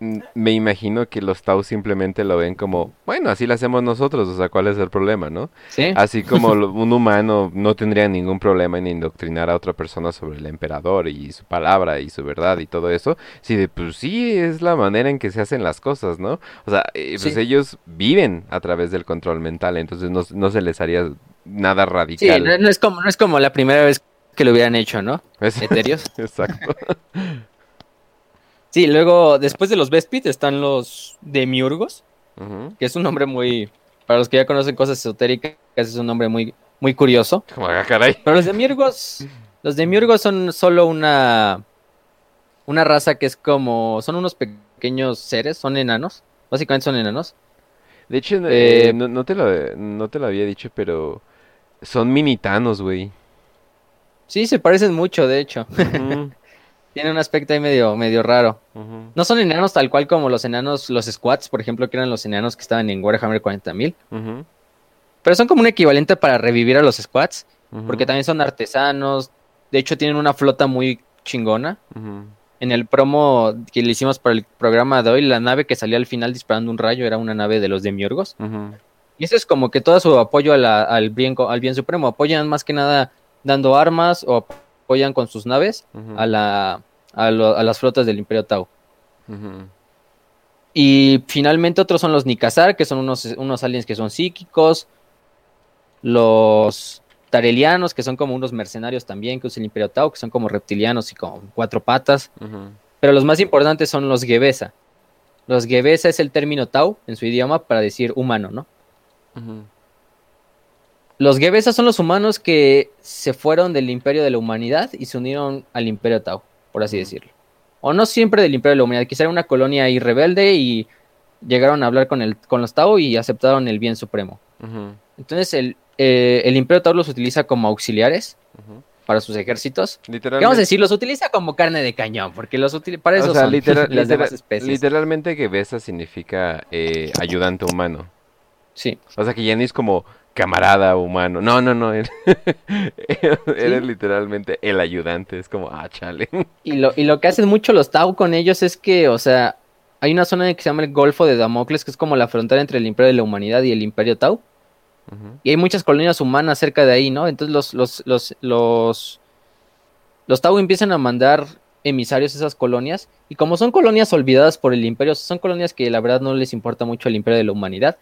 me imagino que los Tau simplemente lo ven como, bueno, así lo hacemos nosotros, o sea, ¿cuál es el problema, no? ¿Sí? Así como un humano no tendría ningún problema en indoctrinar a otra persona sobre el emperador y su palabra y su verdad y todo eso, si de pues sí es la manera en que se hacen las cosas, ¿no? O sea, eh, pues Sí. ellos viven a través del control mental, entonces no, no se les haría nada Sí, radical. no, no es como, no es como la primera vez que lo hubieran hecho, ¿no? Es- Eterios. Exacto. Sí, luego, después de los Bespid están los Demiurgos, que es un nombre muy, para los que ya conocen cosas esotéricas, es un nombre muy, muy curioso. Como, ah, caray. Pero los demiurgos, los demiurgos son solo una, una raza que es como, son unos pequeños seres, son enanos, básicamente son enanos. De hecho, eh, Eh, no, no te lo, no te lo había dicho, pero son minitanos, güey. Sí, se parecen mucho, de hecho. Ujú, Tienen un aspecto ahí medio, medio raro. No son enanos tal cual como los enanos, los squats, por ejemplo, que eran los enanos que estaban en Warhammer 40.000. ujú, Pero son como un equivalente para revivir a los squats, porque también son artesanos. De hecho, tienen una flota muy chingona. En el promo que le hicimos para el programa de hoy, la nave que salía al final disparando un rayo era una nave de los demiurgos. Y eso es como que todo su apoyo a la- al, bien, al bien supremo. Apoyan más que nada dando armas o apoyan con sus naves a, la, a, lo- a las flotas del Imperio Tau. Y finalmente otros son los Nikazar, que son unos, unos aliens que son psíquicos. Los Tarelianos, que son como unos mercenarios también que usa el Imperio Tau, que son como reptilianos y con cuatro patas. Pero los más importantes son los Gebesa. Los Gebesa es el término Tau en su idioma para decir humano, ¿no? Los Gebesa son los humanos que se fueron del imperio de la humanidad y se unieron al imperio Tau, por así decirlo. O no siempre del imperio de la humanidad, quizá era una colonia ahí rebelde y llegaron a hablar con, el, con los Tau y aceptaron el bien supremo. Entonces el, eh, el imperio Tau los utiliza como auxiliares para sus ejércitos. ¿Qué Literalmente. vamos a decir? Los utiliza como carne de cañón, porque los utiliza para eso o sea, son literal- las demás especies. literalmente que Besa significa eh, ayudante humano. Sí. O sea que ya ni es como camarada humano. No, no, no. Él, eres literalmente el ayudante. Es como, ah, chale. Y lo, y lo que hacen mucho los Tau con ellos es que, o sea, hay una zona que se llama el Golfo de Damocles, que es como la frontera entre el Imperio de la Humanidad y el Imperio Tau. Y hay muchas colonias humanas cerca de ahí, ¿no? Entonces los, los, los, los, los Tau empiezan a mandar emisarios a esas colonias. Y como son colonias olvidadas por el Imperio, son colonias que la verdad no les importa mucho al Imperio de la Humanidad.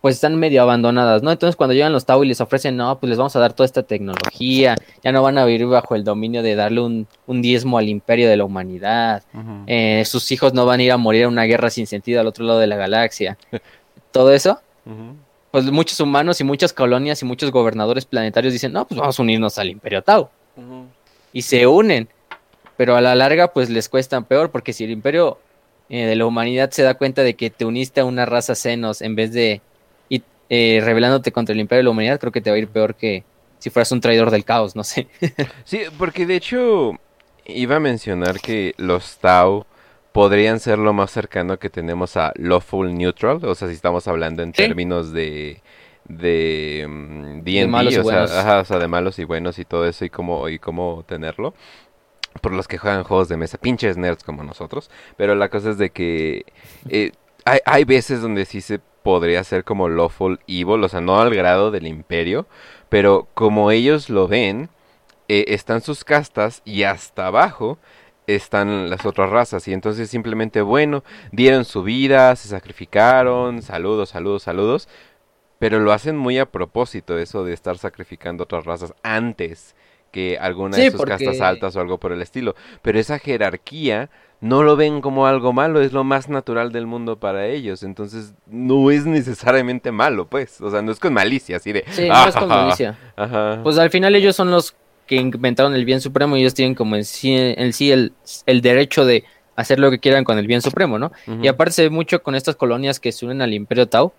Pues están medio abandonadas, ¿no? Entonces cuando llegan los Tau y les ofrecen, no, pues les vamos a dar toda esta tecnología, ya no van a vivir bajo el dominio de darle un, un diezmo al imperio de la humanidad, eh, sus hijos no van a ir a morir en una guerra sin sentido al otro lado de la galaxia, todo eso, pues muchos humanos y muchas colonias y muchos gobernadores planetarios dicen, no, pues vamos a unirnos al imperio Tau, y se unen, pero a la larga pues les cuesta peor, porque si el imperio eh, de la humanidad se da cuenta de que te uniste a una raza senos en vez de eh, rebelándote contra el imperio de la humanidad, creo que te va a ir peor que si fueras un traidor del caos, no sé. sí, porque de hecho iba a mencionar que los Tau podrían ser lo más cercano que tenemos a lawful neutral, o sea, si estamos hablando en términos de de D&D, mm, o, sea, o sea, de malos y buenos y todo eso y cómo y cómo tenerlo. Por los que juegan juegos de mesa, pinches nerds como nosotros, pero la cosa es de que eh, hay, hay veces donde sí se podría ser como lawful evil, o sea, no al grado del imperio, pero como ellos lo ven, eh, están sus castas y hasta abajo están las otras razas. Y entonces simplemente bueno, dieron su vida, se sacrificaron, saludos, saludos, saludos, pero lo hacen muy a propósito eso de estar sacrificando otras razas antes que alguna de sus castas altas o algo por el estilo, pero esa jerarquía no lo ven como algo malo, es lo más natural del mundo para ellos, entonces no es necesariamente malo, pues, o sea, no es con malicia, así de... Sí, no es con malicia. Pues al final ellos son los que inventaron el bien supremo y ellos tienen como en sí, sí el, derecho de hacer lo que quieran con el bien supremo, ¿no? Y aparte se ve mucho con estas colonias que se unen al imperio Tau,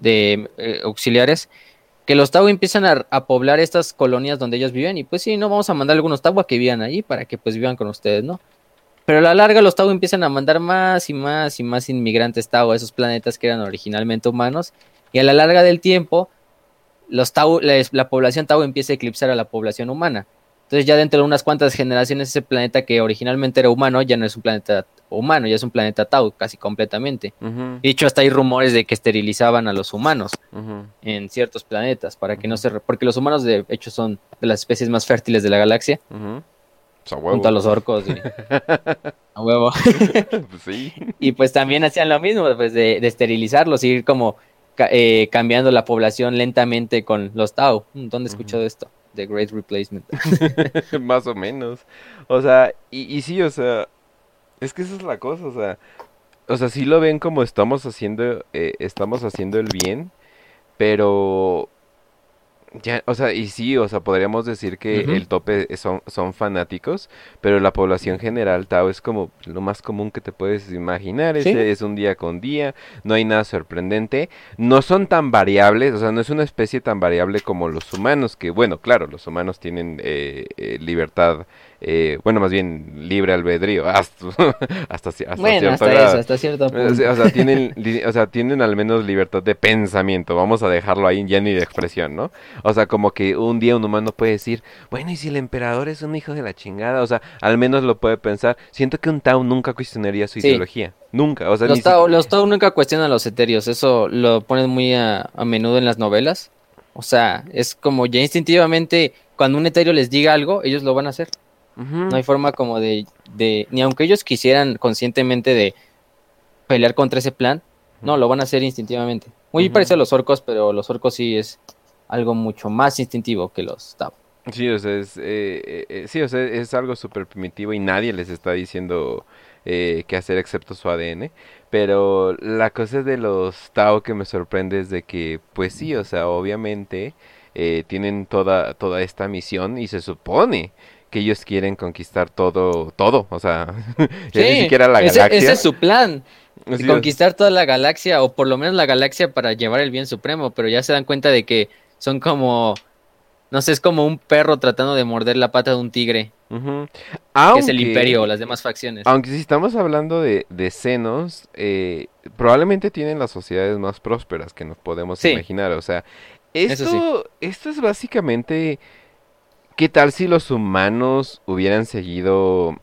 de eh, auxiliares, que los Tau empiezan a, a, poblar estas colonias donde ellos viven y pues sí, no vamos a mandar algunos Tau a que vivan ahí para que pues vivan con ustedes, ¿no? Pero a la larga los Tau empiezan a mandar más y más y más inmigrantes Tau a esos planetas que eran originalmente humanos. Y a la larga del tiempo, los Tau, la, población Tau empieza a eclipsar a la población humana. Entonces ya dentro de unas cuantas generaciones ese planeta que originalmente era humano ya no es un planeta humano, ya es un planeta Tau casi completamente. De hecho, hasta hay rumores de que esterilizaban a los humanos en ciertos planetas para que no se... Porque los humanos de hecho son de las especies más fértiles de la galaxia. Pues, junto a los orcos. a huevo. Pues y pues también hacían lo mismo, pues de, esterilizarlos, ir como eh, cambiando la población lentamente con los Tau. Mm, ¿Dónde he escuchado esto? The Great Replacement. Más o menos. O sea, y, y sí, o sea, es que esa es la cosa, o sea, o sea, sí lo ven como estamos haciendo, eh, estamos haciendo el bien, pero ya, o sea, y sí, o sea, podríamos decir que el tope son, son fanáticos, pero la población general, Tao, es como lo más común que te puedes imaginar, es, es un día con día, no hay nada sorprendente, no son tan variables, o sea, no es una especie tan variable como los humanos, que bueno, claro, los humanos tienen eh, eh, libertad eh, bueno, más bien libre albedrío, hasta, hasta, hasta bueno, cierto hasta hasta cierto punto. O sea, tienen, o sea, tienen al menos libertad de pensamiento, vamos a dejarlo ahí ya ni de expresión, ¿no? O sea, como que un día un humano puede decir, bueno, ¿y si el emperador es un hijo de la chingada? O sea, al menos lo puede pensar. Siento que un Tau nunca cuestionaría su ideología. Nunca. O sea, los, tau, los Tau nunca cuestionan los eterios. Eso lo ponen muy a, a menudo en las novelas. O sea, es como ya instintivamente, cuando un etéreo les diga algo, ellos lo van a hacer. No hay forma como de, de, ni aunque ellos quisieran conscientemente de pelear contra ese plan, no, lo van a hacer instintivamente. Muy parecido a los orcos, pero los orcos sí es algo mucho más instintivo que los Tau. Sí, o sea, es, eh, eh, eh, sí, o sea, es algo súper primitivo y nadie les está diciendo qué hacer excepto su ADN. Pero la cosa de los Tau que me sorprende es de que, pues sí, o sea, obviamente tienen toda, toda esta misión y se supone que ellos quieren conquistar todo, todo, o sea, ni siquiera la galaxia. Ese es su plan. conquistar toda la galaxia, o por lo menos la galaxia para llevar el bien supremo, pero ya se dan cuenta de que son como, no sé, es como un perro tratando de morder la pata de un tigre. que es el imperio o las demás facciones. Aunque si estamos hablando de, de senos, eh, probablemente tienen las sociedades más prósperas que nos podemos imaginar. O sea, esto, esto es básicamente ¿Qué tal si los humanos hubieran seguido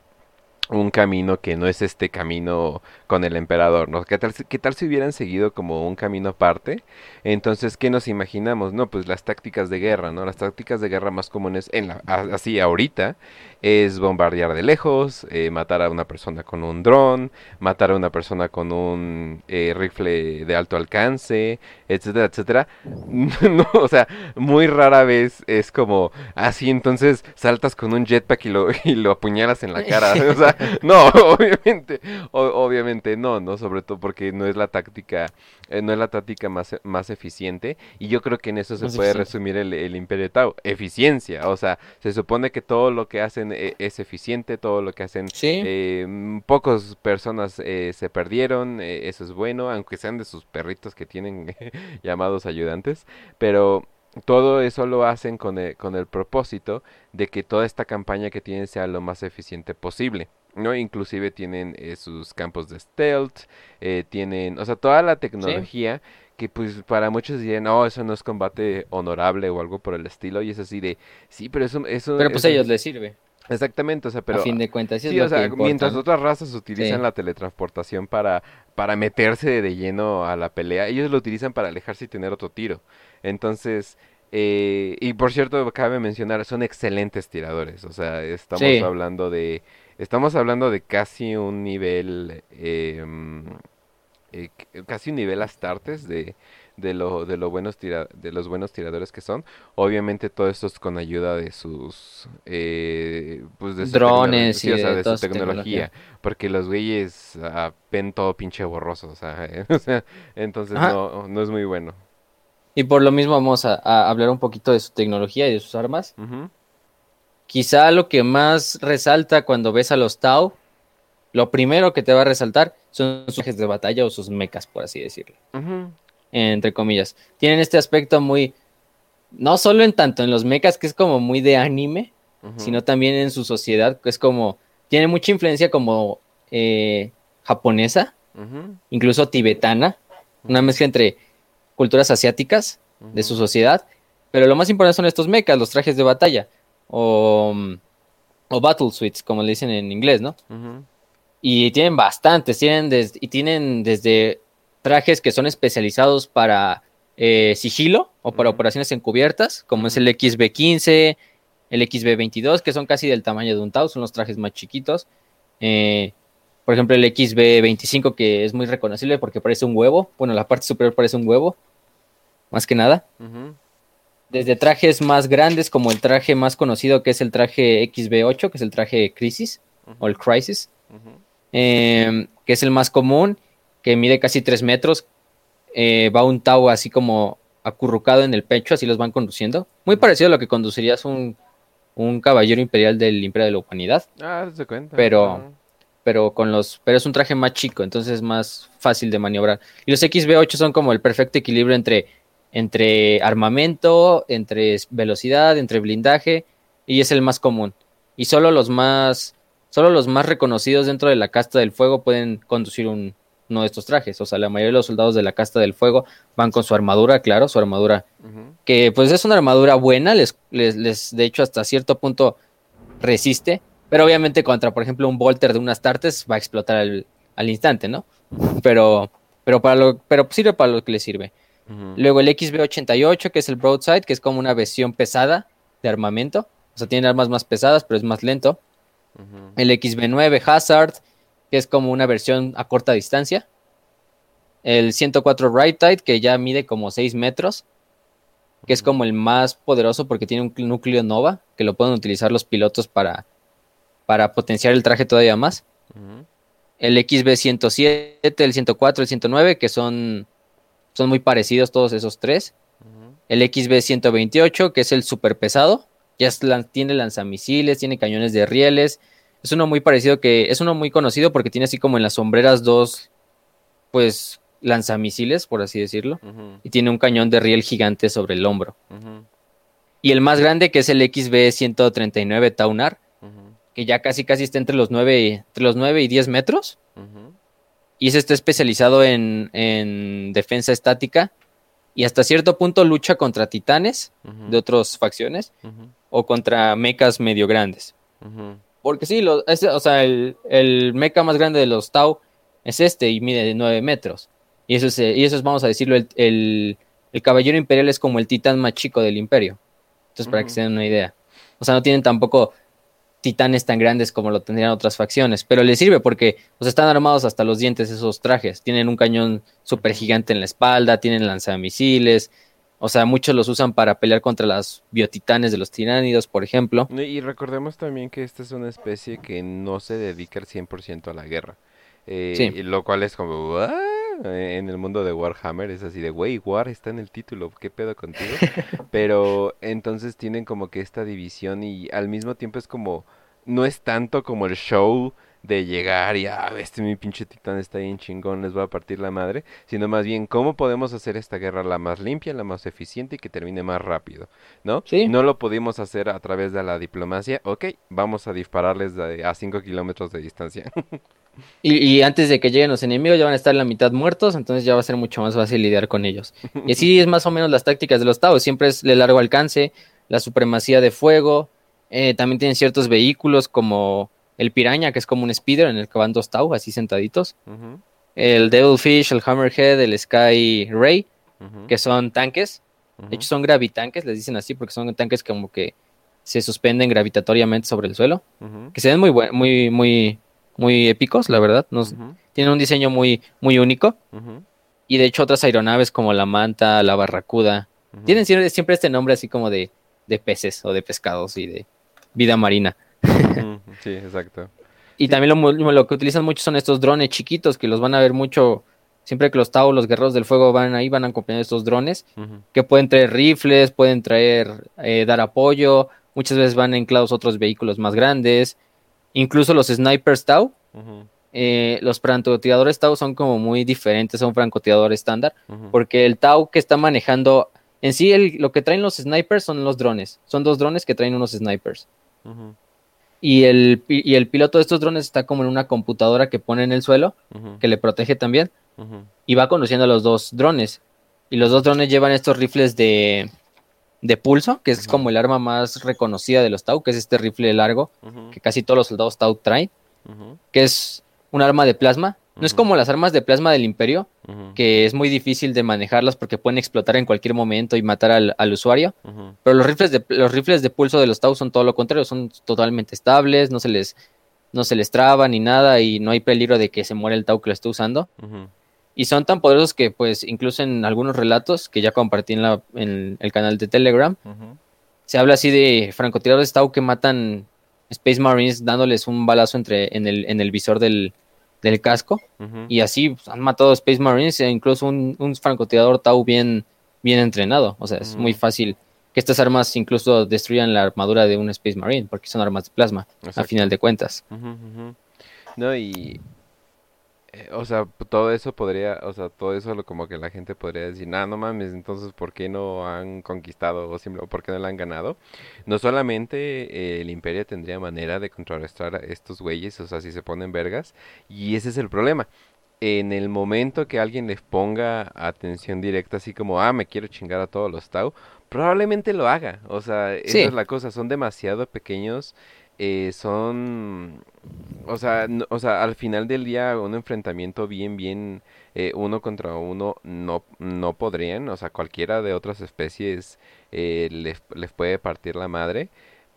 un camino que no es este camino con el emperador, ¿no? ¿Qué tal, si- qué tal si hubieran seguido como un camino aparte? Entonces, ¿qué nos imaginamos? No, pues las tácticas de guerra, ¿no? Las tácticas de guerra más comunes en la, así ahorita es bombardear de lejos, eh, matar a una persona con un dron, matar a una persona con un eh, rifle de alto alcance, etcétera, etcétera. No, o sea, muy rara vez es como así, entonces saltas con un jetpack y lo, y lo apuñalas en la cara. O sea, no, obviamente, o- obviamente no, ¿no? Sobre todo porque no es la táctica, eh, no es la táctica más, más eficiente. Y yo creo que en eso se Más puede eficiente. resumir el, el Imperio Tau. Eficiencia, o sea, se supone que todo lo que hacen eh, es eficiente, todo lo que hacen Sí. eh, pocas personas eh, se perdieron, eso es bueno, aunque sean de sus perritos que tienen llamados ayudantes, pero todo eso lo hacen con el, con el propósito de que toda esta campaña que tienen sea lo más eficiente posible. ¿no? Inclusive tienen eh, sus campos de stealth, eh, tienen, o sea, toda la tecnología que pues para muchos dirían, no, eso no es combate honorable o algo por el estilo, y es así de, sí, pero eso, eso, Pero pues a ellos es- les sirve, Exactamente, o sea, pero a fin de cuentas. sí es Sí, lo o sea, que importa, mientras ¿no? otras razas utilizan Sí. la teletransportación para, para meterse de lleno a la pelea, ellos lo utilizan para alejarse y tener otro tiro. Entonces, eh, y por cierto, cabe mencionar, son excelentes tiradores. O sea, estamos Sí. hablando de, estamos hablando de casi un nivel, eh, mm, eh, casi un nivel Astartes de, de lo, de lo buenos tira- de los buenos tiradores que son. Obviamente todo esto es con ayuda de sus, eh, pues de su Drones sí, y o sea, de su tecnología, tecnología. porque los güeyes ah, ven todo pinche borroso, o sea, entonces no, no es muy bueno. Y por lo mismo vamos a, a hablar un poquito de su tecnología y de sus armas. Quizá lo que más resalta cuando ves a los Tau, lo primero que te va a resaltar son sus trajes de batalla o sus mechas, por así decirlo, entre comillas. Tienen este aspecto muy, no solo en tanto en los mechas, que es como muy de anime, sino también en su sociedad, que es como, tiene mucha influencia como eh, japonesa, incluso tibetana, una mezcla entre culturas asiáticas de su sociedad, pero lo más importante son estos mechas, los trajes de batalla, o, o battle suits, como le dicen en inglés, ¿no? Y tienen bastantes, tienen des- y tienen desde trajes que son especializados para eh, sigilo o para operaciones encubiertas, como es el XB15, el XB22, que son casi del tamaño de un Tau, son los trajes más chiquitos. Eh, por ejemplo, el XB25, que es muy reconocible porque parece un huevo. Bueno, la parte superior parece un huevo, más que nada. Desde trajes más grandes, como el traje más conocido, que es el traje XB8, que es el traje Crisis o el Crisis eh, que es el más común, que mide casi 3 metros. Eh, va un Tau así como acurrucado en el pecho, así los van conduciendo. Muy parecido a lo que conducirías un, un caballero imperial del Imperio de la Humanidad, Ah, se cuenta. Pero-. Pero con los, pero es un traje más chico, entonces es más fácil de maniobrar. Y los XB8 son como el perfecto equilibrio entre, entre armamento, entre velocidad, entre blindaje, y es el más común. Y solo los más, solo los más reconocidos dentro de la casta del fuego pueden conducir un, uno de estos trajes. O sea, la mayoría de los soldados de la casta del fuego van con su armadura, claro, su armadura que pues es una armadura buena, les, les, les, de hecho hasta cierto punto resiste, pero obviamente contra, por ejemplo, un Volter de unas tartes va a explotar al, al instante, ¿no? Pero, pero, para lo, pero sirve para lo que le sirve. Luego el XB88, que es el Broadside, que es como una versión pesada de armamento, o sea, tiene armas más pesadas, pero es más lento. El XB9 Hazard, que es como una versión a corta distancia. El 104 Riptide, que ya mide como 6 metros, que es como el más poderoso porque tiene un núcleo Nova, que lo pueden utilizar los pilotos para, para potenciar el traje todavía más. El XB107, el 104, el 109, que son, son muy parecidos todos esos tres. El XB128, que es el super pesado. Ya es tiene lanzamisiles, tiene cañones de rieles. Es uno muy parecido que. Es uno muy conocido porque tiene así como en las sombreras dos. Pues lanzamisiles, por así decirlo. Y tiene un cañón de riel gigante sobre el hombro. Y el más grande, que es el XB139 Taunar, que ya casi casi está entre los 9, y- entre los 9 y 10 metros. Y ese está especializado en, en defensa estática. Y hasta cierto punto lucha contra titanes de otras facciones. o contra mechas medio grandes. Porque sí, lo, o sea, el, el mecha más grande de los Tau es este y mide 9 metros. Y eso es, y eso es vamos a decirlo, el, el, el, caballero imperial es como el titán más chico del imperio. Entonces, para que se den una idea. O sea, no tienen tampoco titanes tan grandes como lo tendrían otras facciones, pero les sirve porque pues, están armados hasta los dientes esos trajes. Tienen un cañón súper gigante en la espalda, tienen lanzamisiles, o sea, muchos los usan para pelear contra las biotitanes de los tiránidos, por ejemplo. Y recordemos también que esta es una especie que no se dedica al 100% a la guerra. Eh, Lo cual es como, en el mundo de Warhammer es así de, wey, War está en el título, ¿qué pedo contigo? Pero entonces tienen como que esta división y al mismo tiempo es como, no es tanto como el show de llegar y, ah, este mi pinche titán está bien chingón, les va a partir la madre, sino más bien cómo podemos hacer esta guerra la más limpia, la más eficiente y que termine más rápido, ¿no? Sí. No lo pudimos hacer a través de la diplomacia, ok, vamos a dispararles a 5 kilómetros de distancia. y, antes de que lleguen los enemigos ya van a estar la mitad muertos, entonces ya va a ser mucho más fácil lidiar con ellos. Y así es más o menos las tácticas de los Tau, siempre es de largo alcance, la supremacía de fuego, eh, también tienen ciertos vehículos como el Piraña, que es como un speeder en el que van dos Tau, así sentaditos. El Devilfish, el Hammerhead, el Sky Ray, que son tanques. De hecho, son gravitanques, les dicen así, porque son tanques como que se suspenden gravitatoriamente sobre el suelo. Que se ven muy, muy, muy, muy épicos, la verdad. Tienen un diseño muy, muy único. Y de hecho, otras aeronaves como la Manta, la Barracuda, tienen siempre, siempre, este nombre así como de, de peces o de pescados y de vida marina. sí, exacto. Y también lo, que utilizan mucho son estos drones chiquitos que los van a ver mucho. Siempre que los Tau, los guerreros del fuego van ahí, van a acompañar estos drones que pueden traer rifles, pueden traer, eh, dar apoyo. Muchas veces van enclados otros vehículos más grandes. Incluso los snipers Tau. Eh, los francotiradores Tau son como muy diferentes a un francotirador estándar. Porque el Tau que está manejando. En sí, el, lo que traen los snipers son los drones. Son dos drones que traen unos snipers. Y el, y el piloto de estos drones está como en una computadora que pone en el suelo, que le protege también, y va conduciendo a los dos drones. Y los dos drones llevan estos rifles de, de pulso, que es como el arma más reconocida de los Tau, que es este rifle largo, que casi todos los soldados Tau traen, que es un arma de plasma, no es como las armas de plasma del imperio, que es muy difícil de manejarlas porque pueden explotar en cualquier momento y matar al, usuario. Pero los rifles, de, los rifles de pulso de los Tau son todo lo contrario, son totalmente estables, no se les, no se les traba ni nada y no hay peligro de que se muera el Tau que lo esté usando. Y son tan poderosos que pues incluso en algunos relatos que ya compartí en, la, en el canal de Telegram, se habla así de francotiradores Tau que matan Space Marines dándoles un balazo entre, en, el, en el visor del, del casco. Y así pues, han matado Space Marines e incluso un, un francotirador Tau bien, bien entrenado. O sea, es muy fácil que estas armas incluso destruyan la armadura de un Space Marine, porque son armas de plasma, a final de cuentas. No, y eh, o sea, todo eso podría, o sea, todo eso lo como que la gente podría decir, nah, no mames, entonces, ¿por qué no han conquistado o simplemente por qué no la han ganado? No solamente eh, el imperio tendría manera de contrarrestar a estos güeyes, o sea, si se ponen vergas, y ese es el problema. En el momento que alguien les ponga atención directa, así como, ah, me quiero chingar a todos los Tau, probablemente lo haga. O sea, esa es la cosa, son demasiado pequeños eh, son, o sea, o sea, al final del día un enfrentamiento bien, bien eh, uno contra uno no, no podrían, o sea, cualquiera de otras especies eh, les, les, puede partir la madre,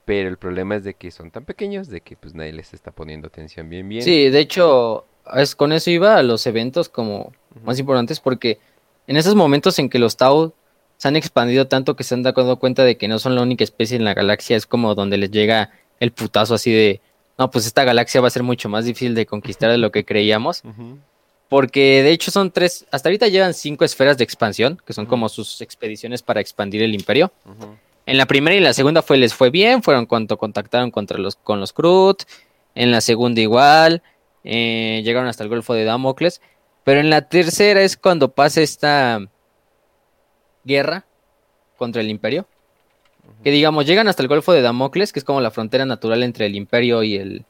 pero el problema es de que son tan pequeños de que pues nadie les está poniendo atención bien, bien. Sí, de hecho, es, con eso iba a los eventos como más importantes porque en esos momentos en que los Tau se han expandido tanto que se han dado cuenta de que no son la única especie en la galaxia, es como donde les llega el putazo así de, no, pues esta galaxia va a ser mucho más difícil de conquistar de lo que creíamos. Porque de hecho son tres, hasta ahorita llevan cinco esferas de expansión, que son como sus expediciones para expandir el imperio. En la primera y la segunda fue, les fue bien, fueron cuando contactaron contra los, con los Krut. En la segunda igual, eh, llegaron hasta el Golfo de Damocles. Pero en la tercera es cuando pasa esta guerra contra el imperio que digamos llegan hasta el Golfo de Damocles, que es como la frontera natural entre el Imperio y el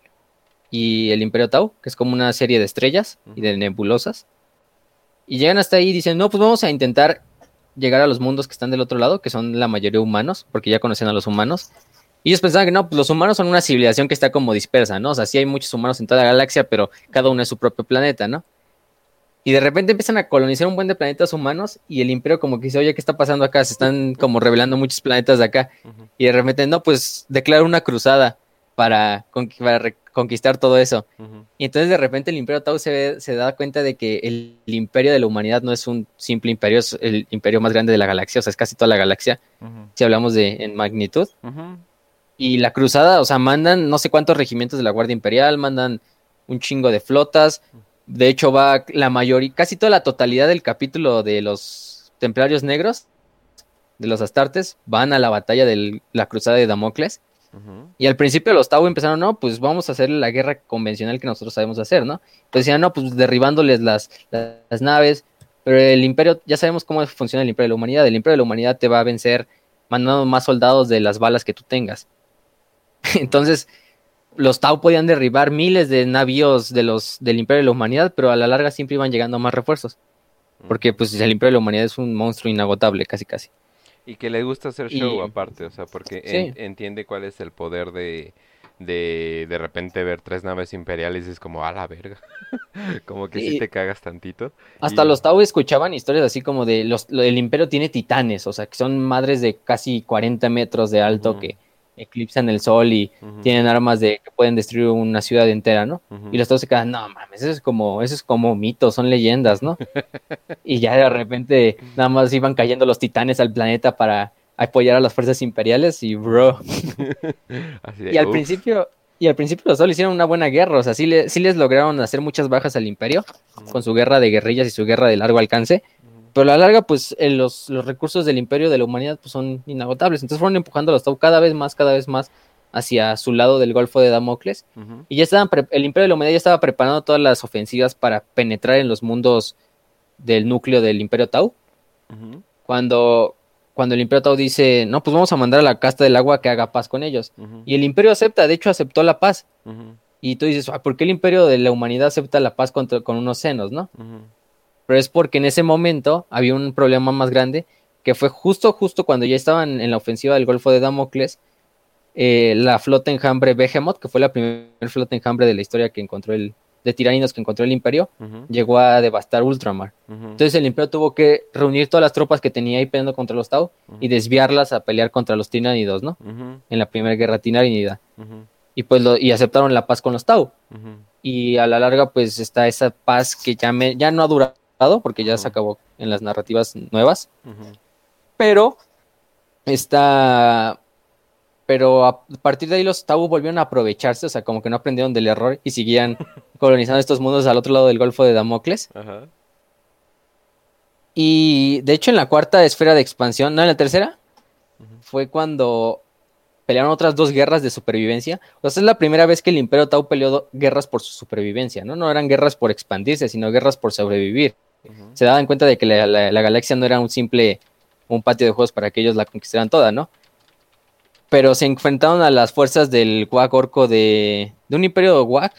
y el Imperio Tau, que es como una serie de estrellas y de nebulosas. Y llegan hasta ahí y dicen, no, pues vamos a intentar llegar a los mundos que están del otro lado, que son la mayoría humanos, porque ya conocen a los humanos. Y ellos pensaban que no, pues los humanos son una civilización que está como dispersa, ¿no? O sea, sí hay muchos humanos en toda la galaxia, pero cada uno es su propio planeta, ¿no? Y de repente empiezan a colonizar un buen de planetas humanos y el imperio como que dice, oye, ¿qué está pasando acá? Se están como revelando muchos planetas de acá. Y de repente, no, pues declara una cruzada para, conquistar todo eso. Y entonces de repente el imperio Tau se, se da cuenta de que el, imperio de la humanidad no es un simple imperio, es el imperio más grande de la galaxia, o sea, es casi toda la galaxia, si hablamos de en magnitud. Y la cruzada, o sea, mandan no sé cuántos regimientos de la Guardia Imperial, mandan un chingo de flotas. De hecho, va la mayoría, casi toda la totalidad del capítulo de los Templarios Negros, de los Astartes, van a la batalla de la cruzada de Damocles. Y al principio los Tau empezaron, no, pues vamos a hacer la guerra convencional que nosotros sabemos hacer, ¿no? Entonces decían, no, pues derribándoles las, las, naves, pero el imperio, ya sabemos cómo funciona el imperio de la humanidad, el imperio de la humanidad te va a vencer mandando más soldados de las balas que tú tengas. Entonces, los Tau podían derribar miles de navíos de los, del Imperio de la Humanidad, pero a la larga siempre iban llegando más refuerzos. Porque pues el Imperio de la Humanidad es un monstruo inagotable, casi casi. Y que le gusta hacer show aparte, o sea, porque entiende cuál es el poder de, de de repente ver tres naves imperiales y es como, a la verga. como que si te cagas tantito. Hasta los Tau escuchaban historias así como de, los, el imperio tiene titanes, o sea, que son madres de casi 40 metros de alto que eclipsan el sol y tienen armas de que pueden destruir una ciudad entera, ¿no? Y los todos se quedan, no mames, eso es como, eso es como mito, son leyendas, ¿no? y ya de repente nada más iban cayendo los titanes al planeta para apoyar a las fuerzas imperiales y bro. y al principio, y al principio los solo hicieron una buena guerra, o sea, sí, sí les lograron hacer muchas bajas al imperio con su guerra de guerrillas y su guerra de largo alcance, pero a la larga, pues los, los, recursos del imperio de la humanidad pues, son inagotables. Entonces fueron empujando a los Tau cada vez más, cada vez más hacia su lado del Golfo de Damocles. Y ya estaban, el imperio de la humanidad ya estaba preparando todas las ofensivas para penetrar en los mundos del núcleo del imperio Tau. Cuando, cuando el imperio Tau dice, no, pues vamos a mandar a la casta del agua que haga paz con ellos. Y el imperio acepta, de hecho aceptó la paz. Y tú dices, ¿por qué el imperio de la humanidad acepta la paz con unos senos, no? Pero es porque en ese momento había un problema más grande, que fue justo, justo cuando ya estaban en la ofensiva del Golfo de Damocles, eh, la flota enjambre Behemoth, que fue la primera flota enjambre de la historia que encontró el, de tiraninos que encontró el imperio, llegó a devastar Ultramar. Entonces el imperio tuvo que reunir todas las tropas que tenía ahí peleando contra los Tau y desviarlas a pelear contra los tiranidos, ¿no? En la primera guerra tiranida. Y pues lo, y aceptaron la paz con los Tau. Y a la larga pues está esa paz que ya, me, ya no ha durado porque ya se acabó en las narrativas nuevas. Pero está. Pero a partir de ahí los Tau volvieron a aprovecharse, o sea, como que no aprendieron del error y seguían colonizando estos mundos al otro lado del Golfo de Damocles. Y de hecho, en la cuarta esfera de expansión, no en la tercera, fue cuando pelearon otras dos guerras de supervivencia. O sea, es la primera vez que el Imperio Tau peleó guerras por su supervivencia, ¿no? No eran guerras por expandirse, sino guerras por sobrevivir se daban cuenta de que la, galaxia no era un simple un patio de juegos para que ellos la conquistaran toda, ¿no? Pero se enfrentaron a las fuerzas del Guac orco de, de un imperio Guac,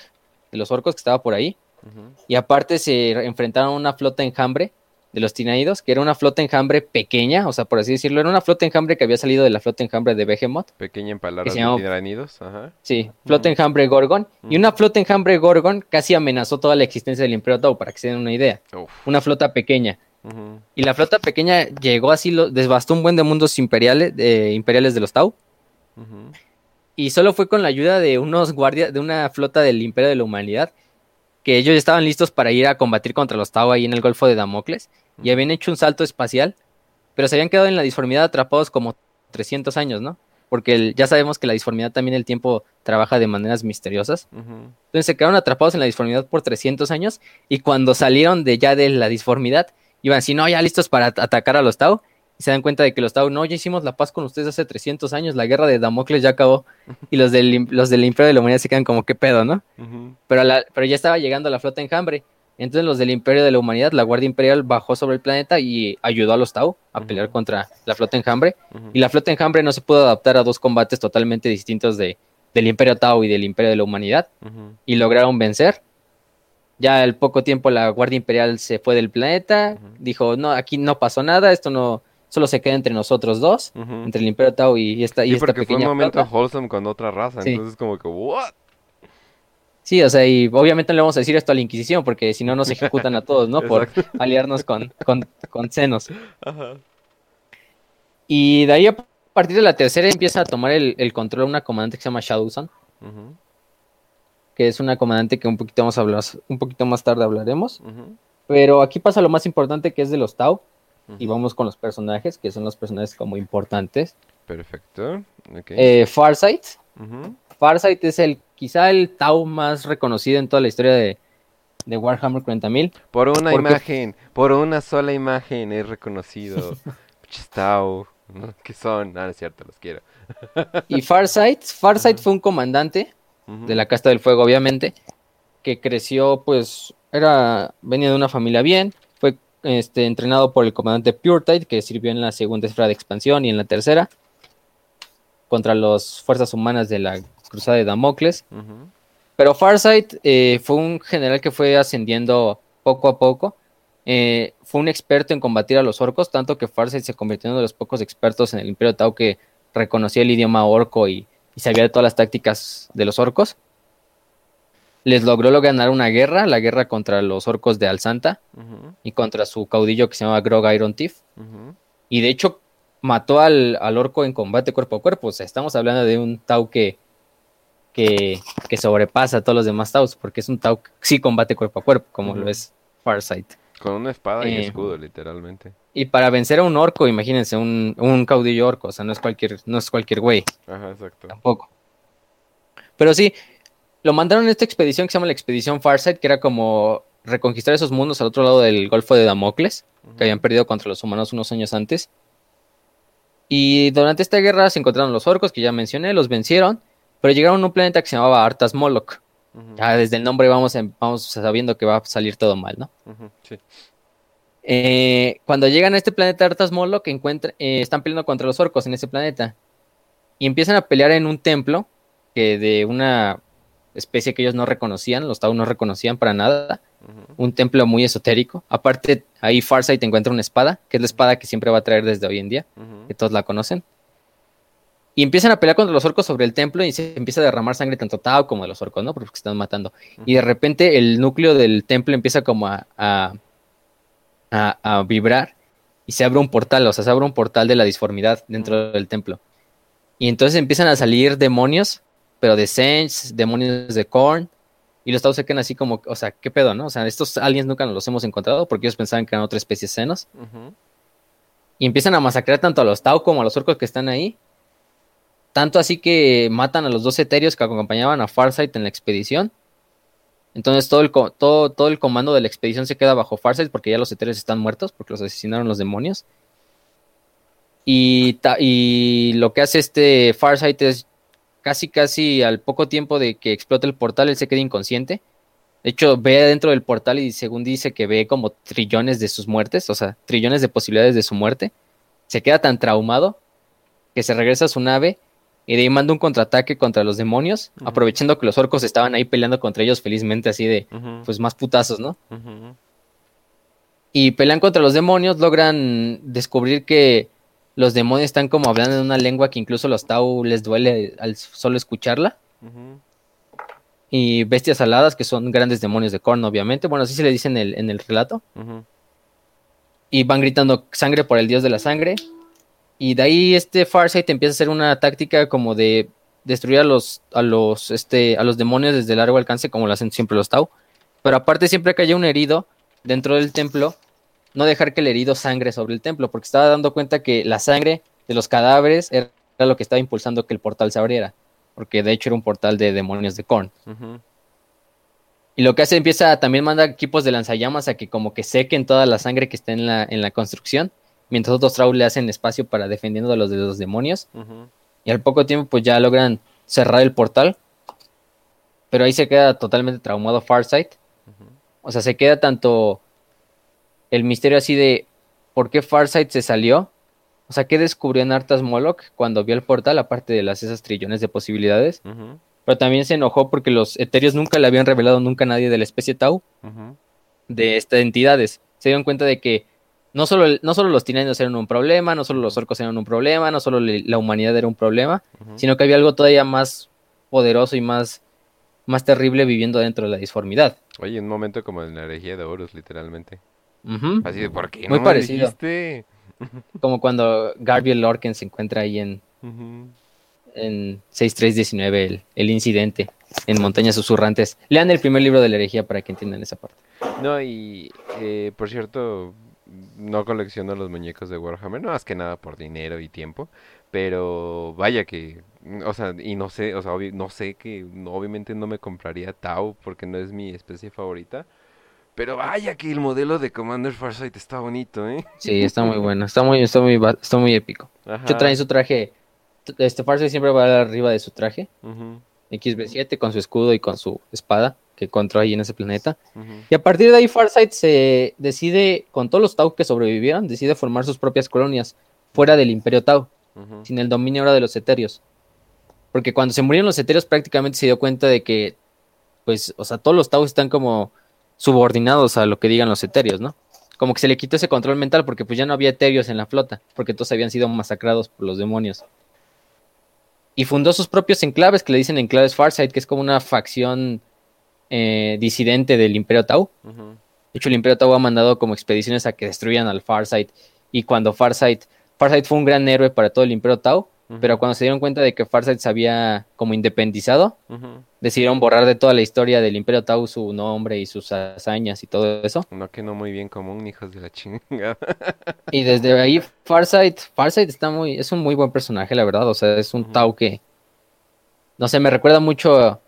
de los orcos que estaba por ahí. Y aparte se enfrentaron a una flota enjambre de los Tinaídos, que era una flota enjambre pequeña, o sea, por así decirlo, era una flota enjambre que había salido de la flota enjambre de Behemoth. Pequeña en palabras de Tinaídos, ajá. Sí, flota enjambre Gorgon. Y una flota enjambre Gorgon casi amenazó toda la existencia del Imperio Tau, para que se den una idea. Una flota pequeña. Y la flota pequeña llegó así, lo, desbastó un buen de mundos imperiales, de, imperiales de los Tau. Y solo fue con la ayuda de unos guardias, de una flota del Imperio de la Humanidad, que ellos estaban listos para ir a combatir contra los Tau ahí en el Golfo de Damocles y habían hecho un salto espacial, pero se habían quedado en la disformidad atrapados como 300 años, ¿no? Porque ya sabemos que la disformidad también el tiempo trabaja de maneras misteriosas. Entonces se quedaron atrapados en la disformidad por 300 años y cuando salieron de ya de la disformidad, iban así, no, ya listos para atacar a los Tau. Y se dan cuenta de que los Tau, no, ya hicimos la paz con ustedes hace 300 años, la guerra de Damocles ya acabó. Y los del, los del Imperio de la Humanidad se quedan como, ¿qué pedo, no? pero, pero ya estaba llegando la flota enjambre. Entonces los del Imperio de la Humanidad, la Guardia Imperial bajó sobre el planeta y ayudó a los Tau a pelear contra la flota enjambre. Y la flota enjambre no se pudo adaptar a dos combates totalmente distintos de, del Imperio Tau y del Imperio de la Humanidad. Y lograron vencer. Ya al poco tiempo la Guardia Imperial se fue del planeta. Dijo, no, aquí no pasó nada, esto no solo se queda entre nosotros dos, entre el Imperio Tau y esta, y Sí, esta porque fue un pequeña momento flota. wholesome con otra raza, Sí. entonces como que, ¿what? Sí, o sea, y obviamente no le vamos a decir esto a la Inquisición, porque si no nos ejecutan a todos, ¿no? Por aliarnos con, con, con Xenos. Ajá. Y de ahí a partir de la tercera empieza a tomar el, el control una comandante que se llama Shadow Sun, Ujú, que es una comandante que un poquito más hablar, un poquito más tarde hablaremos. ujú, Pero aquí pasa lo más importante que es de los Tau. Y vamos con los personajes, que son los personajes como importantes. Perfecto. ok. Eh, Farsight. Farsight es el quizá el Tau más reconocido en toda la historia de, de Warhammer 40.000. Por una porque- imagen, por una sola imagen es reconocido. Chistao. ¿Qué son? Ah, no es cierto, los quiero. Y Farsight, Farsight fue un comandante de la Casta del Fuego, obviamente, que creció, pues, era, venía de una familia bien, fue este, entrenado por el comandante Puretide, que sirvió en la segunda esfera de expansión y en la tercera, contra las fuerzas humanas de la Cruzada de Damocles. Pero Farsight eh, fue un general que fue ascendiendo poco a poco. Eh, fue un experto en combatir a los orcos, tanto que Farsight se convirtió en uno de los pocos expertos en el Imperio Tau que reconocía el idioma orco y, y sabía de todas las tácticas de los orcos. Les logró lo- ganar una guerra, la guerra contra los orcos de Alsanta ujú, y contra su caudillo que se llamaba Grog Iron Thief. Y de hecho mató al, al orco en combate cuerpo a cuerpo. O sea, estamos hablando de un Tau que, que, que sobrepasa a todos los demás Taus, porque es un Tau que sí combate cuerpo a cuerpo, como lo es Farsight. Con una espada y Eh, escudo, literalmente. Y para vencer a un orco, imagínense, un, un caudillo orco, o sea, no es cualquier, no es cualquier güey, Ajá, exacto. tampoco. Pero sí, lo mandaron en esta expedición que se llama la Expedición Farsight, que era como reconquistar esos mundos al otro lado del Golfo de Damocles. Que habían perdido contra los humanos unos años antes. Y durante esta guerra se encontraron los orcos, que ya mencioné, los vencieron, pero llegaron a un planeta que se llamaba Artas Moloch. Ya desde el nombre vamos, en- vamos sabiendo que va a salir todo mal, ¿no? Sí. Eh, cuando llegan a este planeta Artas Moloch, eh, están peleando contra los orcos en ese planeta. Y empiezan a pelear en un templo que de una especie que ellos no reconocían, los Tau no reconocían para nada. un templo muy esotérico. Aparte, ahí Farsight encuentra una espada, que es la espada que siempre va a traer desde hoy en día, que todos la conocen. Y empiezan a pelear contra los orcos sobre el templo y se empieza a derramar sangre tanto Tao como de los orcos, ¿no? Porque se están matando. Y de repente el núcleo del templo empieza como a, a, a- a vibrar y se abre un portal, o sea, se abre un portal de la disformidad dentro del templo. Y entonces empiezan a salir demonios, pero de Sens, demonios de Korn, y los Tau se quedan así como, o sea, ¿qué pedo, no? O sea, estos aliens nunca nos los hemos encontrado porque ellos pensaban que eran otra especie de senos. Y empiezan a masacrar tanto a los Tau como a los orcos que están ahí. Tanto así que matan a los dos etéreos que acompañaban a Farsight en la expedición. Entonces todo el, todo, todo el comando de la expedición se queda bajo Farsight porque ya los etéreos están muertos porque los asesinaron los demonios. Y, y lo que hace este Farsight es casi casi al poco tiempo de que explota el portal, él se queda inconsciente. De hecho, ve dentro del portal y según dice que ve como trillones de sus muertes, o sea, trillones de posibilidades de su muerte. Se queda tan traumado que se regresa a su nave y de ahí manda un contraataque contra los demonios, aprovechando que los orcos estaban ahí peleando contra ellos felizmente así de, pues más putazos, ¿no? Y pelean contra los demonios, logran descubrir que los demonios están como hablando en una lengua que incluso los Tau les duele al solo escucharla. Y bestias aladas, que son grandes demonios de Korn, obviamente. Bueno, así se le dice en el, en el relato. Y van gritando sangre por el dios de la sangre. Y de ahí este Farsight empieza a hacer una táctica como de destruir a los, a los, este, a los demonios desde largo alcance, como lo hacen siempre los Tau. Pero aparte, siempre que haya un herido dentro del templo, no dejar que el herido sangre sobre el templo, porque estaba dando cuenta que la sangre de los cadáveres era lo que estaba impulsando que el portal se abriera. Porque de hecho era un portal de demonios de Korn. Y lo que hace empieza a también manda equipos de lanzallamas a que como que sequen toda la sangre que está en la, en la construcción. Mientras otros Trau le hacen espacio para defendiendo a los de los demonios. Y al poco tiempo pues ya logran cerrar el portal. Pero ahí se queda totalmente traumado Farsight. O sea, se queda tanto el misterio así de por qué Farsight se salió. O sea, ¿qué descubrió en Artas Moloch cuando vio el portal? Aparte de las esas trillones de posibilidades. Pero también se enojó porque los eterios nunca le habían revelado nunca a nadie de la especie Tau. de estas entidades. Se dieron cuenta de que no solo, no solo los tiranidos eran un problema, no solo los orcos eran un problema, no solo la humanidad era un problema, sino que había algo todavía más poderoso y más, más terrible viviendo dentro de la disformidad. Oye, un momento como en la herejía de Horus, literalmente. Así de, ¿por qué Muy no me parecido. dijiste? Como cuando Garbiel Lorken se encuentra ahí en, Ujú. en 6319, el, el incidente en Montañas Susurrantes. Lean el primer libro de la herejía para que entiendan esa parte. No, y eh, por cierto, no colecciono los muñecos de Warhammer, no más que nada por dinero y tiempo, pero vaya que, o sea, y no sé, o sea, no sé que no- obviamente no me compraría Tau porque no es mi especie favorita, pero vaya que el modelo de Commander Farsight está bonito, ¿eh? Sí, está muy bueno, está muy, está muy, está muy épico. Ajá. traen su traje, este Farsight siempre va arriba de su traje, Ujú, XB7, con su escudo y con su espada que encontró ahí en ese planeta. Y a partir de ahí Farsight se decide, con todos los Tau que sobrevivieron, decide formar sus propias colonias fuera del Imperio Tau, sin el dominio ahora de los Eterios. Porque cuando se murieron los Eterios prácticamente se dio cuenta de que, pues, o sea, todos los Tau están como subordinados a lo que digan los Eterios, ¿no? Como que se le quitó ese control mental porque pues ya no había Eterios en la flota, porque todos habían sido masacrados por los demonios. Y fundó sus propios enclaves, que le dicen enclaves Farsight, que es como una facción eh, disidente del Imperio Tau. De hecho, el Imperio Tau ha mandado como expediciones a que destruyan al Farsight. Y cuando Farsight, Farsight fue un gran héroe para todo el Imperio Tau, pero cuando se dieron cuenta de que Farsight se había como independizado, decidieron borrar de toda la historia del Imperio Tau su nombre y sus hazañas y todo eso. No que no muy bien común, hijos de la chingada. Y desde ahí Farsight, Farsight está muy, es un muy buen personaje, la verdad. O sea, es un. Tau que, no sé, me recuerda mucho.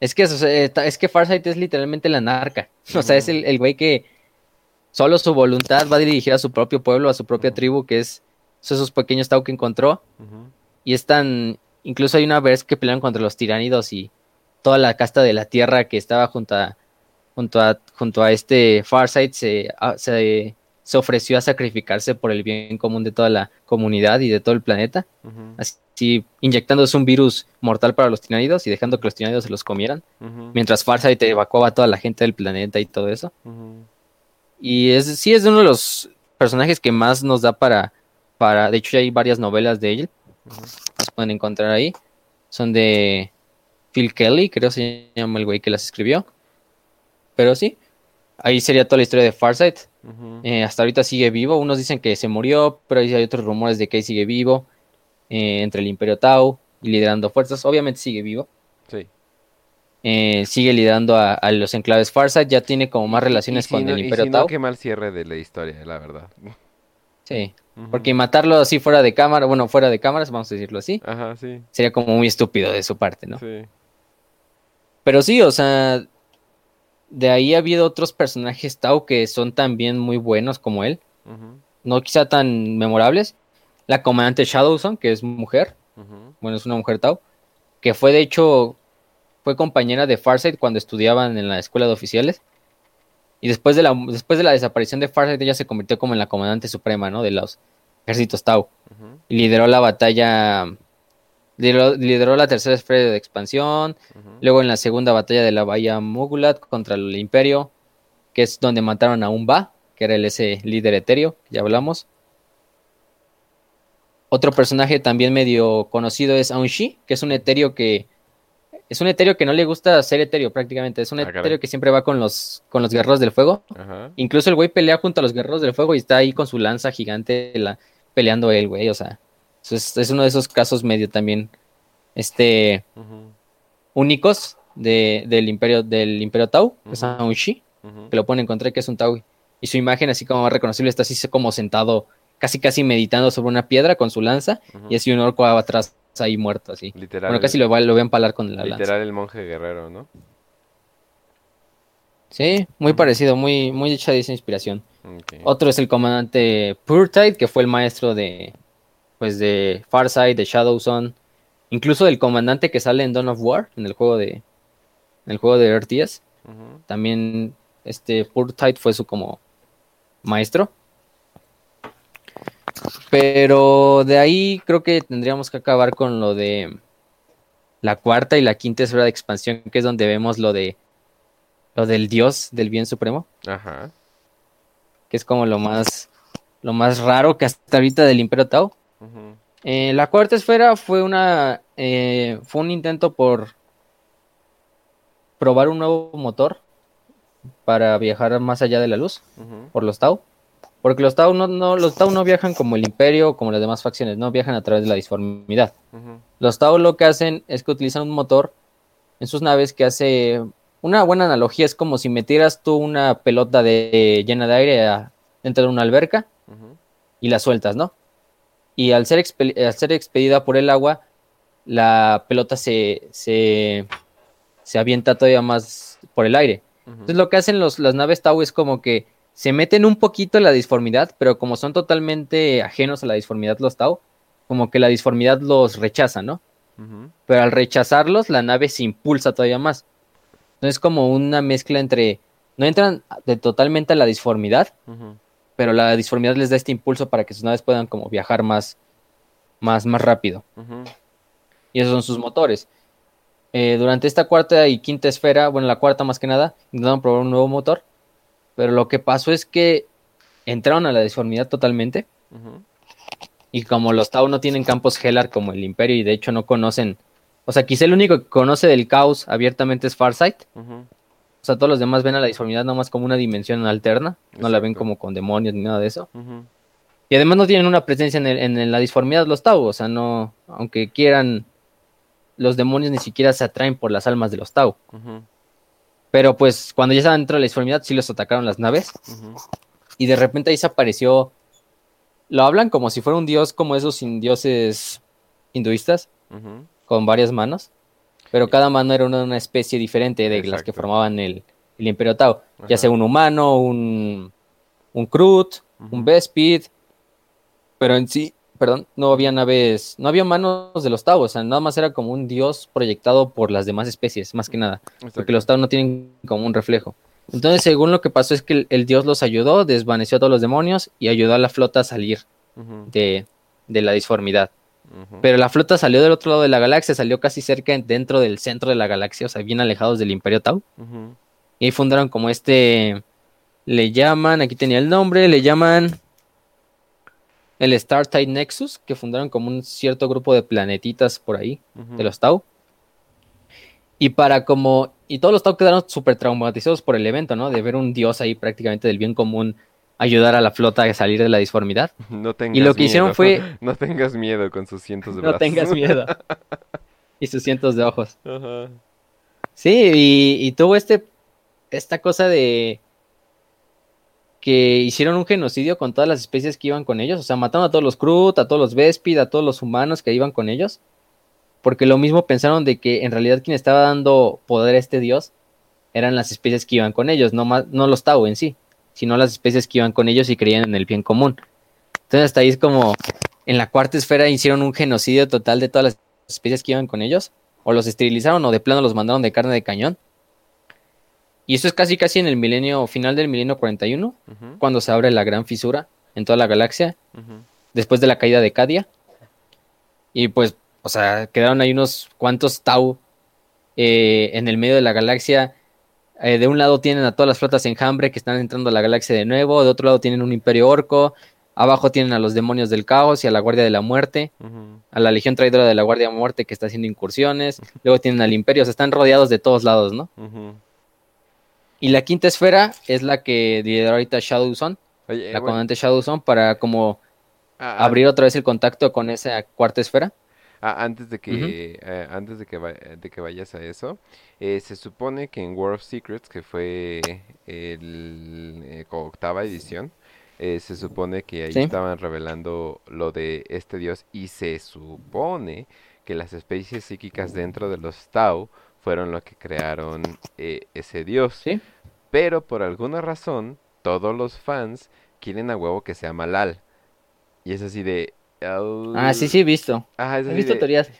Es que, es que Farsight es literalmente la narca. O sea, es el, el güey que solo su voluntad va a dirigir a su propio pueblo, a su propia tribu, que es esos pequeños Tau que encontró. Y es tan. Incluso hay una vez que pelean contra los tiránidos y toda la casta de la tierra que estaba junto a, junto a, junto a este Farsight se, a- se, se ofreció a sacrificarse por el bien común de toda la comunidad y de todo el planeta. ujú, Así inyectándose un virus mortal para los tiránidos y dejando que los tiránidos se los comieran. ujú, Mientras Farsight evacuaba a toda la gente del planeta y todo eso. Y es, sí es uno de los personajes que más nos da para, para. De hecho, ya hay varias novelas de él. Las pueden encontrar ahí. Son de Phil Kelly, creo se llama el güey que las escribió. Pero sí, ahí sería toda la historia de Farsight. Eh, hasta ahorita sigue vivo. Unos dicen que se murió, pero hay otros rumores de que sigue vivo. eh, entre el Imperio Tau y liderando fuerzas. Obviamente sigue vivo. Sí. Eh, sigue liderando a, a los enclaves Farsight. Ya tiene como más relaciones Y si con no- el y Imperio si no, Tau. qué mal cierre de la historia, la verdad. Sí. Porque matarlo así fuera de cámara, bueno, fuera de cámaras, vamos a decirlo así, Ajá, sí, sería como muy estúpido de su parte, ¿no? sí. Pero sí, o sea, de ahí ha habido otros personajes Tau que son también muy buenos como él, no quizá tan memorables. La comandante Shadowson, que es mujer, bueno, es una mujer Tau, que fue de hecho, fue compañera de Farsight cuando estudiaban en la escuela de oficiales. Y después de la, después de la desaparición de Farsight, ella se convirtió como en la comandante suprema, ¿no? De los ejércitos Tau. y lideró la batalla, lideró, lideró la tercera esfera de expansión, luego en la segunda batalla de la bahía Mugulat contra el Imperio, que es donde mataron a Umba, que era el ese líder etéreo, ya hablamos. Otro personaje también medio conocido es Aunshi, que es un etéreo que es un etéreo que no le gusta ser etéreo prácticamente, es un Ah, caray. etéreo que siempre va con los con los guerreros del fuego. Ajá. Incluso el güey pelea junto a los guerreros del fuego y está ahí con su lanza gigante la- peleando él, güey. O sea, eso es, es uno de esos casos medio también este, únicos de, del imperio del imperio Tau, que es Ujú. Aunshi, ujú. que lo pueden encontrar que es un Tau. Y su imagen así como más reconocible está así como sentado, casi casi meditando sobre una piedra con su lanza y así un orco atrás ahí muerto así. Literal. Bueno, casi lo, va- lo voy a empalar con la lanza. Literal el monje guerrero, ¿no? Sí, muy parecido, muy, muy hecha de esa inspiración. Otro es el comandante Purtide, que fue el maestro de, pues, de Farsight, de Shadowzone, incluso del comandante que sale en Dawn of War, en el juego de, en el juego de RTS. También este Purtide fue su como maestro. Pero de ahí creo que tendríamos que acabar con lo de la cuarta y la quinta esfera de expansión, que es donde vemos lo de lo del dios del bien supremo Ajá. que es como lo más lo más raro que hasta ahorita del Imperio Eh, la cuarta esfera fue una eh, fue un intento por probar un nuevo motor para viajar más allá de la luz por los Tau. Porque los Tau no, no, los Tau no viajan como el Imperio o como las demás facciones, no viajan a través de la disformidad. Los Tau lo que hacen es que utilizan un motor en sus naves que hace una buena analogía, es como si metieras tú una pelota de, llena de aire a- dentro de una alberca y la sueltas, ¿no? Y al ser, al ser expedida por el agua, la pelota se, se, se avienta todavía más por el aire. Entonces lo que hacen los, las naves Tau es como que se meten un poquito en la disformidad, pero como son totalmente ajenos a la disformidad los Tau, como que la disformidad los rechaza, ¿no? Pero al rechazarlos, la nave se impulsa todavía más. Entonces es como una mezcla entre... No entran de totalmente a la disformidad, pero la disformidad les da este impulso para que sus naves puedan como viajar más, más, más rápido. Y esos son sus motores. Eh, durante esta cuarta y quinta esfera, bueno, la cuarta más que nada, intentaron probar un nuevo motor, pero lo que pasó es que entraron a la disformidad totalmente, y como los Tau no tienen campos Hellar como el Imperio, y de hecho no conocen, o sea, quizá el único que conoce del caos abiertamente es Farsight. O sea, todos los demás ven a la disformidad nomás como una dimensión alterna, no la ven como con demonios ni nada de eso. Y además no tienen una presencia en, el- en la disformidad los Tau, o sea, no, aunque quieran, los demonios ni siquiera se atraen por las almas de los Tau. Pero pues cuando ya estaban dentro de la disformidad sí los atacaron las naves. Y de repente ahí se apareció, lo hablan como si fuera un dios como esos dioses hinduistas, con varias manos, pero cada mano era una, una especie diferente de las que formaban el, el Imperio Tau, ya sea un humano, un, un Krut, un. Bespid, pero en sí, perdón, no había naves, no había manos de los Tau, o sea, nada más era como un dios proyectado por las demás especies, más que nada, porque los Tau no tienen como un reflejo. Entonces, según lo que pasó es que el, el dios los ayudó, desvaneció a todos los demonios y ayudó a la flota a salir de la disformidad. Pero la flota salió del otro lado de la galaxia, salió casi cerca dentro del centro de la galaxia, o sea, bien alejados del Imperio Tau. Y ahí fundaron como este, le llaman, aquí tenía el nombre, le llaman el Startide Nexus, que fundaron como un cierto grupo de planetitas por ahí, de los Tau. Y para como, y todos los Tau quedaron súper traumatizados por el evento, ¿no? De ver un dios ahí prácticamente del bien común ayudar a la flota a salir de la disformidad. No tengas Y lo que hicieron miedo. fue- No tengas miedo con sus cientos de No brazos. tengas miedo. y sus cientos de ojos. Ajá. Sí, y, y tuvo este, esta cosa de que hicieron un genocidio con todas las especies que iban con ellos, o sea, mataron a todos los Krut, a todos los Vespid, a todos los humanos que iban con ellos, porque lo mismo pensaron de que en realidad quien estaba dando poder a este dios eran las especies que iban con ellos, no, más, no los Tau en sí, sino las especies que iban con ellos y creían en el bien común. Entonces hasta ahí es como, en la cuarta esfera hicieron un genocidio total de todas las especies que iban con ellos, o los esterilizaron o de plano los mandaron de carne de cañón. Y eso es casi casi en el milenio, final del milenio 41, Ujú, cuando se abre la gran fisura en toda la galaxia, después de la caída de Cadia. Y pues, o sea, quedaron ahí unos cuantos Tau eh, en el medio de la galaxia. Eh, de un lado tienen a todas las flotas enjambre que están entrando a la galaxia de nuevo, de otro lado tienen un imperio orco, abajo tienen a los demonios del caos y a la guardia de la muerte a la Legión Traidora de la Guardia Muerte que está haciendo incursiones, luego tienen al Imperio, o sea, están rodeados de todos lados, ¿no? Y la quinta esfera es la que lidera ahorita Shadow Zone, Oye, la bueno, comandante Shadow Zone, para como ah, ah, abrir otra vez el contacto con esa cuarta esfera. Ah, antes de que eh, antes de que va- de que vayas a eso, eh, se supone que en War of Secrets, que fue el eh, octava edición, eh, se supone que ahí Sí. estaban revelando lo de este dios y se supone que las especies psíquicas dentro de los Tau fueron lo que crearon ese dios. ¿Sí? Pero por alguna razón, todos los fans quieren a huevo que sea Malal. Y es así de... Ah, sí, sí, he visto. Ajá, He visto de- teorías.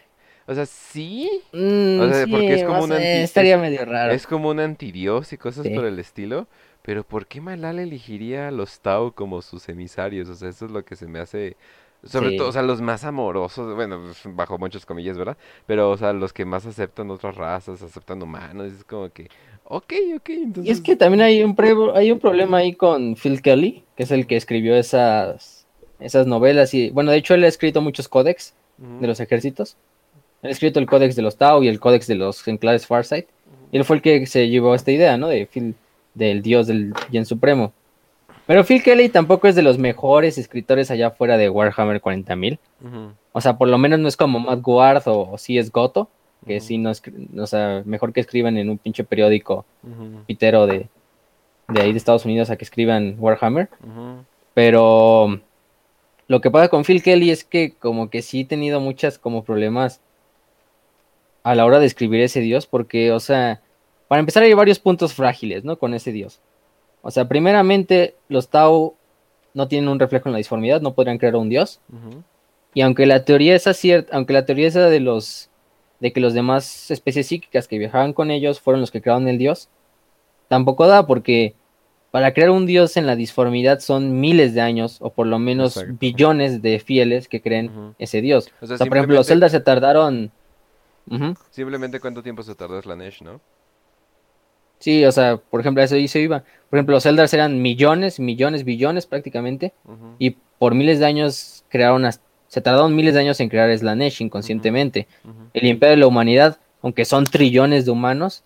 O sea, sí. Mm, O sea, sí, porque es como un anti- Estaría es- medio raro. Es como un antidios y cosas Sí. por el estilo. Pero ¿por qué Malal elegiría a los Tau como sus emisarios? O sea, eso es lo que se me hace... Sobre Sí. todo, o sea, los más amorosos, bueno, pues, bajo muchas comillas, ¿verdad? Pero, o sea, los que más aceptan otras razas, aceptan humanos, es como que, Ok, ok, entonces... Y es que también hay un, pre- hay un problema ahí con Phil Kelly, que es el que escribió esas, esas novelas. Y bueno, de hecho, él ha escrito muchos códex de los ejércitos. Él ha escrito el códex de los Tau y el códex de los enclaves Farsight. Y él fue el que se llevó esta idea, ¿no? De Phil, del dios del bien supremo. Pero Phil Kelly tampoco es de los mejores escritores allá fuera de Warhammer 40.000. ujú, O sea, por lo menos no es como Matt Ward o, o sí es Goto, que sí no es, o sea, mejor que escriban en un pinche periódico pitero de, de ahí de Estados Unidos a que escriban Warhammer. Pero lo que pasa con Phil Kelly es que como que sí he tenido muchas como problemas a la hora de escribir ese dios, porque, o sea, para empezar hay varios puntos frágiles, ¿no? Con ese dios. O sea, primeramente, los Tau no tienen un reflejo en la disformidad, no podrían crear un dios. Y aunque la teoría esa cierta, aunque la teoría esa de los de que los demás especies psíquicas que viajaban con ellos fueron los que crearon el dios, tampoco da porque para crear un dios en la disformidad son miles de años o por lo menos Exacto. billones de fieles que creen ese dios. O sea, O sea, por ejemplo, los Zelda se tardaron. Simplemente cuánto tiempo se tardó Slanesh, ¿no? Sí, o sea, por ejemplo, eso hizo iba. Por ejemplo, los Eldars eran millones, millones, billones prácticamente y por miles de años crearon as- se tardaron miles de años en crear Slanesh inconscientemente. El imperio de la humanidad, aunque son trillones de humanos,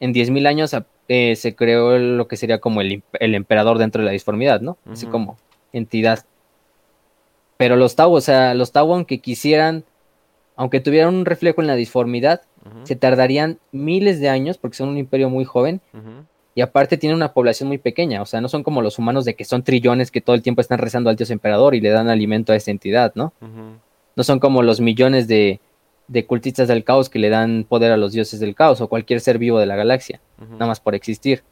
en 10.000 años eh, se creó lo que sería como el, emperador dentro de la disformidad, ¿no? Así como entidad. Pero los Tau, o sea, los Tau, aunque quisieran, aunque tuvieran un reflejo en la disformidad, se tardarían miles de años porque son un imperio muy joven y aparte tienen una población muy pequeña, o sea, no son como los humanos de que son trillones que todo el tiempo están rezando al dios emperador y le dan alimento a esa entidad, ¿no? No son como los millones de, de cultistas del caos que le dan poder a los dioses del caos o cualquier ser vivo de la galaxia, nada más por existir.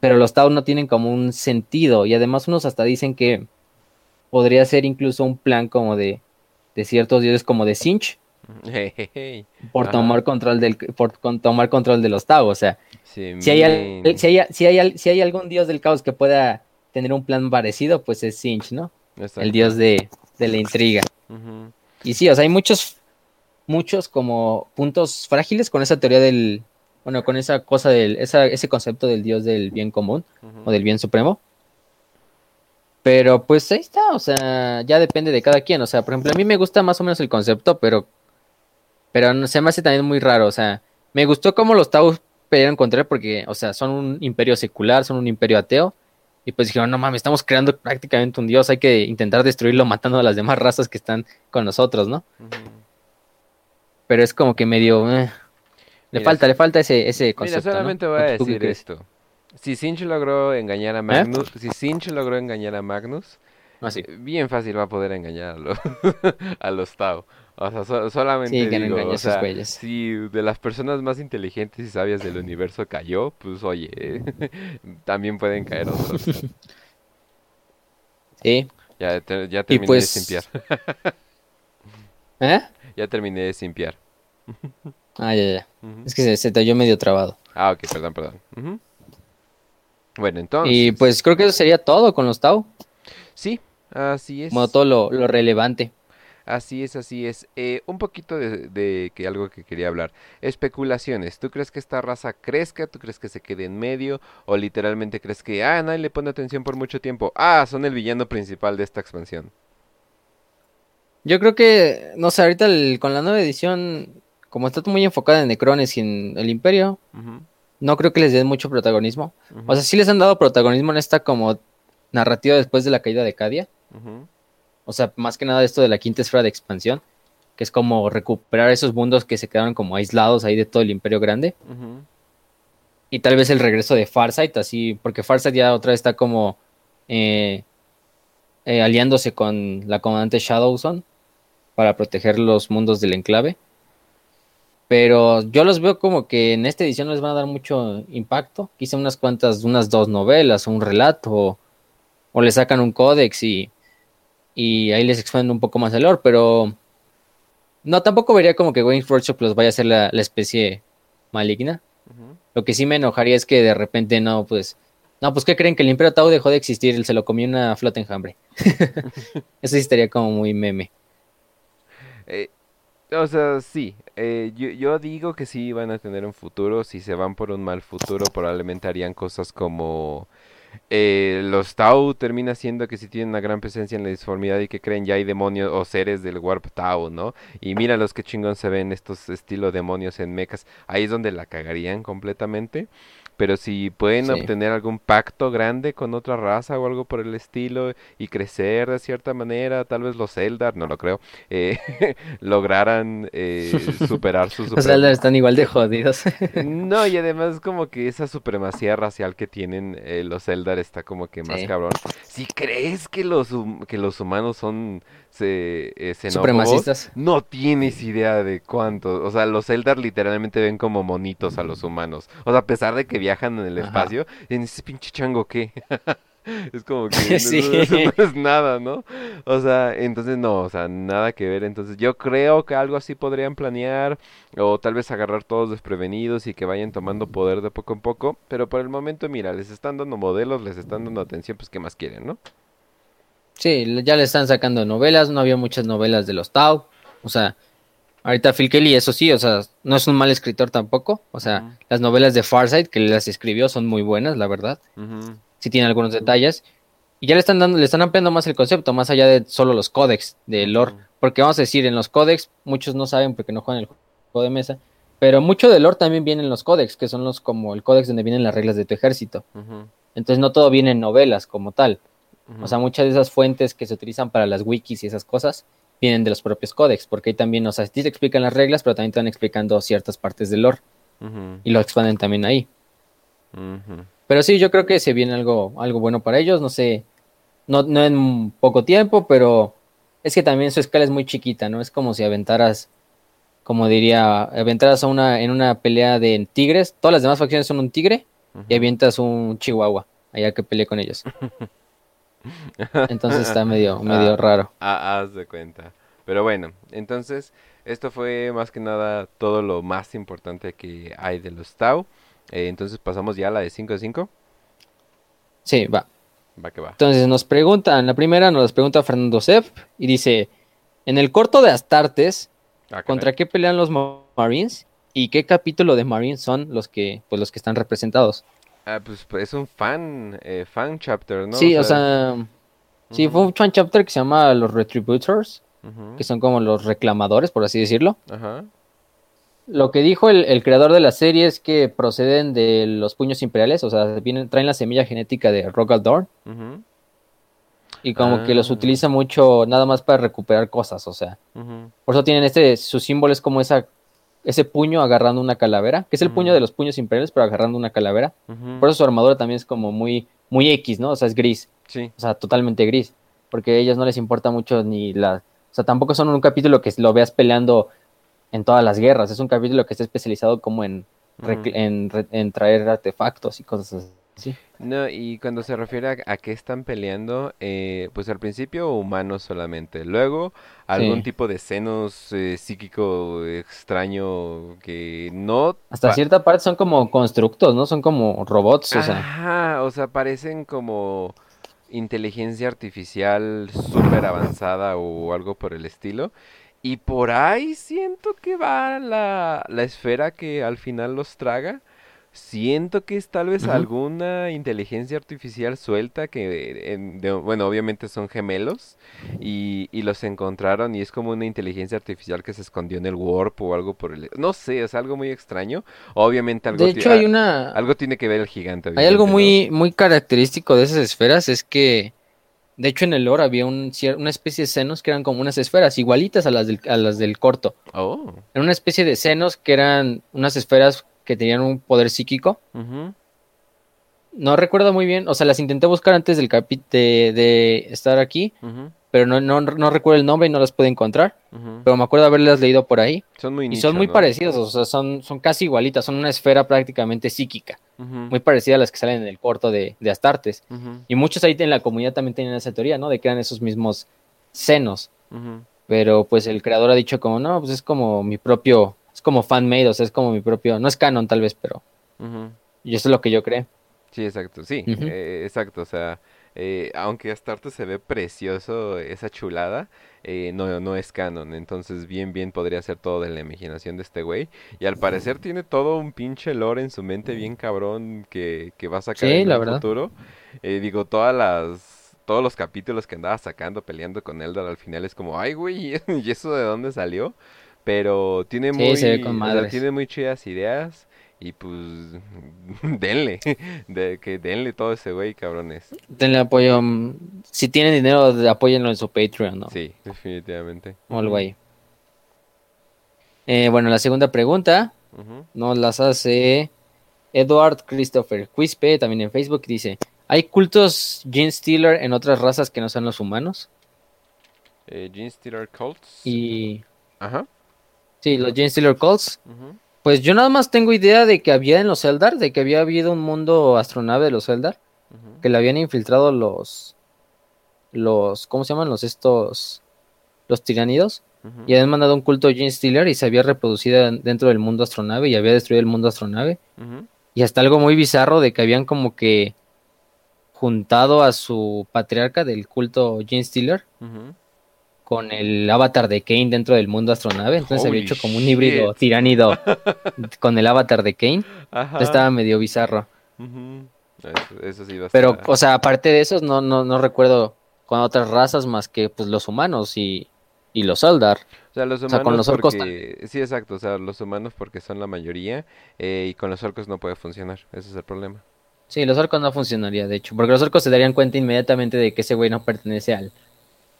Pero los Tau no tienen como un sentido y además unos hasta dicen que podría ser incluso un plan como de, de ciertos dioses como de Sinch por Ajá. tomar control del por con- tomar control de los Tau, o sea, Sí, si hay, al- si, hay, si, hay, al- si hay algún dios del caos que pueda tener un plan parecido, pues es Sinch, ¿no? El dios de, de la intriga. Y sí, o sea, hay muchos, muchos como puntos frágiles con esa teoría del, bueno, con esa cosa del, esa, ese concepto del dios del bien común o del bien supremo. Pero pues ahí está, o sea, ya depende de cada quien. O sea, por ejemplo, a mí me gusta más o menos el concepto, pero, pero no, se me hace también muy raro. O sea, me gustó cómo los Tau pelearon contra él porque, o sea, son un imperio secular, son un imperio ateo. Y pues dijeron, no mames, estamos creando prácticamente un dios, hay que intentar destruirlo matando a las demás razas que están con nosotros, ¿no? Pero es como que medio... eh, le Mira, falta, le falta ese, ese Mira, concepto, ¿no? solamente voy a ¿O tú qué decir esto. Si Sinch logró engañar a Magnus, si Sinch logró engañar a Magnus, Ah, sí. eh, bien fácil va a poder engañar a los, a los Tau. O sea, so- solamente Sí, que no digo, o sea, si de las personas más inteligentes y sabias del universo cayó, pues oye, también pueden caer otros. Sí. Ya, te- ya terminé pues- de simpiar. ¿Eh? Ya terminé de simpiar. Ah, ya, ya. Es que se, se te oyó medio trabado. Ah, ok, perdón, perdón. Bueno, entonces, Y pues creo que eso sería todo con los Tau. sí, así es. Como todo lo, lo relevante. Así es, así es. Eh, un poquito de, de que algo que quería hablar. Especulaciones. ¿Tú crees que esta raza crezca? ¿Tú crees que se quede en medio? ¿O literalmente crees que, ah, nadie le pone atención por mucho tiempo? Ah, son el villano principal de esta expansión. Yo creo que, no sé, ahorita el- con la nueva edición, como está muy enfocada en Necrones y en el Imperio, no creo que les den mucho protagonismo. O sea, sí les han dado protagonismo en esta como narrativa después de la caída de Cadia. O sea, más que nada esto de la quinta esfera de expansión, que es como recuperar esos mundos que se quedaron como aislados ahí de todo el Imperio Grande. Y tal vez el regreso de Farsight, así, porque Farsight ya otra vez está como eh, eh, aliándose con la comandante Shadowson para proteger los mundos del enclave. Pero yo los veo como que en esta edición no les van a dar mucho impacto. Quizá unas cuantas, unas dos novelas un relato, o, o le sacan un códex y, y ahí les expanden un poco más el lore, pero no, tampoco vería como que Wayne Workshop los vaya a hacer la, la especie maligna. Lo que sí me enojaría es que de repente no, pues, no, pues, ¿qué creen? Que el Imperio Tau dejó de existir, él se lo comió una flota enjambre. Eso sí estaría como muy meme. Eh, O sea, sí. eh, yo, yo digo que sí van a tener un futuro. Si se van por un mal futuro, probablemente harían cosas como... eh, los Tau termina siendo que si tienen una gran presencia en la disformidad y que creen ya hay demonios o seres del Warp Tau, ¿no? Y mira los que chingón se ven estos estilo demonios en mechas. Ahí es donde la cagarían completamente. Pero si pueden Sí. obtener algún pacto grande con otra raza o algo por el estilo y crecer de cierta manera, tal vez los Eldar, no lo creo, eh, lograran eh, superar su Los Eldar están igual de jodidos. No, y además como que esa supremacía racial que tienen eh, los Eldar está como que más Sí. cabrón. Si crees que los, que los humanos son se, eh, Supremacistas. no tienes idea de cuánto. O sea, los Eldar literalmente ven como monitos a los humanos. O sea, a pesar de que viajan en el Ajá. espacio, en ese pinche chango qué. Es como que Sí. no, eso no es nada, ¿no? O sea, entonces no, o sea, nada que ver. Entonces yo creo que algo así podrían planear o tal vez agarrar todos desprevenidos y que vayan tomando poder de poco en poco. Pero por el momento, mira, les están dando modelos, les están dando atención, pues ¿qué más quieren, no? Sí, ya le están sacando novelas, no había muchas novelas de los Tau. O sea, ahorita Phil Kelly, eso sí, o sea, no es un mal escritor tampoco. O sea, las novelas de Farsight que las escribió son muy buenas, la verdad. Sí tienen algunos detalles. Y ya le están dando, le están ampliando más el concepto, más allá de solo los códex de lore. Porque vamos a decir, en los códex, muchos no saben porque no juegan el juego de mesa. Pero mucho de lore también viene en los códex, que son los como el códex donde vienen las reglas de tu ejército. Entonces no todo viene en novelas como tal. O sea, muchas de esas fuentes que se utilizan para las wikis y esas cosas vienen de los propios códex, porque ahí también, o sea, sí te explican las reglas, pero también te van explicando ciertas partes del lore y lo expanden también ahí. Pero sí, yo creo que se viene algo, algo bueno para ellos, no sé, no, no en poco tiempo, pero es que también su escala es muy chiquita, ¿no? Es como si aventaras, como diría, aventaras a una, en una pelea de tigres, todas las demás facciones son un tigre y avientas un chihuahua allá que pelee con ellos. Entonces está medio, medio Ah. raro. Ah, haz de cuenta. Pero bueno, entonces esto fue más que nada todo lo más importante que hay de los Tau. Eh, entonces pasamos ya a la de 5 de 5. Sí, va. Va que va. Entonces nos preguntan, la primera nos pregunta Fernando Sepp y dice, en el corto de Astartes, Ah. ¿contra qué pelean los Ma- Marines? ¿Y qué capítulo de Marines son los que, pues, los que están representados? Ah, pues, pues, es un fan, eh, fan chapter, ¿no? sí, o sea, sí, fue un fan chapter que se llama Los Retributors, que son como los reclamadores, por así decirlo. Ajá. Lo que dijo el, el creador de la serie es que proceden de los puños imperiales, o sea, vienen, traen la semilla genética de Rogal Dorn y como que los Ah. utiliza mucho nada más para recuperar cosas, o sea. Por eso tienen este, su símbolo es como esa, ese puño agarrando una calavera, que es el puño de los puños imperiales, pero agarrando una calavera. Por eso su armadura también es como muy, muy X, ¿no? O sea, es gris, Sí. o sea, totalmente gris, porque a ellos no les importa mucho ni la, o sea, tampoco son un capítulo que lo veas peleando en todas las guerras, es un capítulo que está especializado como en, en traer artefactos y cosas así. No, y cuando se refiere a, a qué están peleando, eh, pues al principio humanos solamente, luego algún Sí. tipo de senos eh, psíquico extraño que no... Hasta cierta parte son como constructos, ¿no? Son como robots, o sea, Ajá, o sea, parecen como inteligencia artificial súper avanzada o algo por el estilo. Y por ahí siento que va la, la esfera que al final los traga. Siento que es tal vez alguna inteligencia artificial suelta que, en- de- bueno, obviamente son gemelos y, y los encontraron y es como una inteligencia artificial que se escondió en el warp o algo por el... No sé, es algo muy extraño. Obviamente algo, de hecho hay una... algo tiene que ver el gigante. Hay algo muy, muy característico de esas esferas, es que, de hecho, en el lore había un, una especie de senos que eran como unas esferas, igualitas a las del, a las del corto. Oh. Era una especie de senos que eran unas esferas que tenían un poder psíquico. No recuerdo muy bien, o sea, las intenté buscar antes del capi de, de estar aquí, pero no, no, no recuerdo el nombre y no las pude encontrar. Pero me acuerdo haberlas leído por ahí. Son muy Y nicho, son muy ¿no? parecidas, o sea, son, son casi igualitas, son una esfera prácticamente psíquica, muy parecida a las que salen en el corto de, de Astartes. Y muchos ahí en la comunidad también tienen esa teoría, ¿no? De que eran esos mismos senos. Pero pues el creador ha dicho como, no, pues es como mi propio, es como fan-made, o sea, es como mi propio, no es canon tal vez, pero Ujú. y eso es lo que yo creo. Sí, exacto, sí, eh, exacto, o sea, eh, aunque Astarte se ve precioso esa chulada, eh, no, no es canon. Entonces, bien, bien podría ser todo de la imaginación de este güey. Y al parecer tiene todo un pinche lore en su mente bien cabrón que, que va a sacar Sí, en el verdad. futuro. Eh, digo, todas las, todos los capítulos que andaba sacando peleando con Eldar al final es como, ay, güey, ¿y eso de dónde salió? Pero tiene Sí, muy, se ve con o sea, madres. tiene muy chidas ideas. Y pues, denle, de, que denle todo ese güey, cabrones. Denle apoyo. mm, Si tienen dinero, apóyenlo en su Patreon, ¿no? Sí, definitivamente. O algo ahí. Eh, bueno, la segunda pregunta nos las hace Edward Christopher Quispe, también en Facebook, dice: ¿Hay cultos Gene Stealer en otras razas que no sean los humanos? Eh, Gene Stealer Cults. Y. Ajá. Sí, los Gene Stealer cults. ujú, Pues yo nada más tengo idea de que había en los Eldar, de que había habido un mundo astronave de los Eldar, que le habían infiltrado los. Los. ¿Cómo se llaman? Los estos. Los tiranidos. Y habían mandado un culto Gene Stealer y se había reproducido en- dentro del mundo astronave y había destruido el mundo astronave. Y hasta algo muy bizarro de que habían como que juntado a su patriarca del culto Gene Stealer Ujú. Con el avatar de Kane dentro del mundo astronave. Entonces había Holy hecho como un híbrido shit. tiránido con el avatar de Kane. Ajá. Estaba medio bizarro. Eso, eso sí va a Pero, estar- o sea, aparte de esos, no, no, no recuerdo con otras razas más que pues los humanos y, y los Eldar. O sea, los o sea, con humanos los orcos porque... Sí, exacto, o sea, los humanos porque son la mayoría eh, y con los orcos no puede funcionar, ese es el problema. Sí, los orcos no funcionaría, de hecho, porque los orcos se darían cuenta inmediatamente de que ese güey no pertenece al,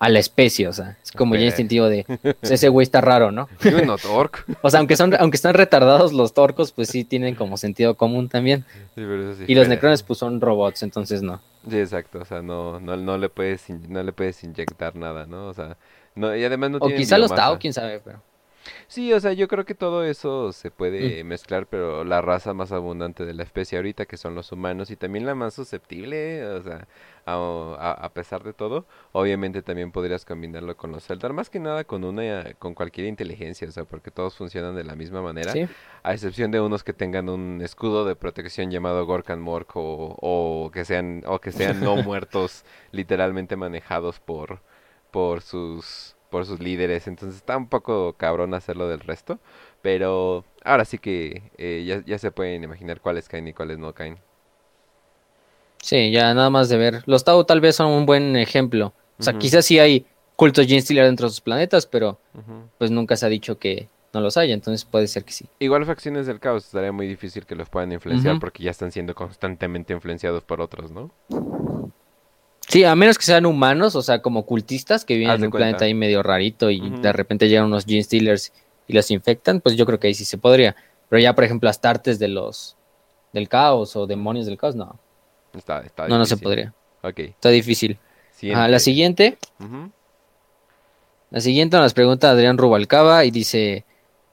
a la especie, o sea, es como ya instintivo de, pues, ese güey está raro, ¿no? You not orc. O sea, aunque son, aunque están retardados los torcos, pues sí tienen como sentido común también. Sí, pero eso sí Y los necrones pues son robots, entonces no. Sí, exacto, o sea, no, no, no le puedes, no le puedes inyectar nada, ¿no? O sea, no, y además no O tienen quizá los. Tao, quién sabe, pero... Sí, o sea, yo creo que todo eso se puede Mm. mezclar, pero la raza más abundante de la especie ahorita, que son los humanos, y también la más susceptible, o sea, a, a- a pesar de todo, obviamente también podrías combinarlo con los Eldar, más que nada con una, con cualquier inteligencia, o sea, porque todos funcionan de la misma manera, Sí, a excepción de unos que tengan un escudo de protección llamado Gorkan Mork, o, o que sean, o que sean no muertos, literalmente manejados por, por sus por sus líderes, entonces está un poco cabrón hacerlo del resto, pero ahora sí que eh, ya, ya se pueden imaginar cuáles caen y cuáles no caen. sí, ya nada más de ver. Los Tao tal vez son un buen ejemplo. O sea, quizás sí hay cultos Gene Stealer dentro de sus planetas, pero pues nunca se ha dicho que no los haya, entonces puede ser que sí. Igual facciones del caos estaría muy difícil que los puedan influenciar porque ya están siendo constantemente influenciados por otros, ¿no? Sí, a menos que sean humanos, o sea, como cultistas que viven Haz en de un cuenta. planeta ahí medio rarito y de repente llegan unos Gene Stealers y los infectan, pues yo creo que ahí sí se podría. Pero ya, por ejemplo, Astartes de los del caos o demonios del caos, no, Está, está no, no se podría. Ok, Está difícil. La siguiente. la siguiente nos pregunta Adrián Rubalcaba y dice,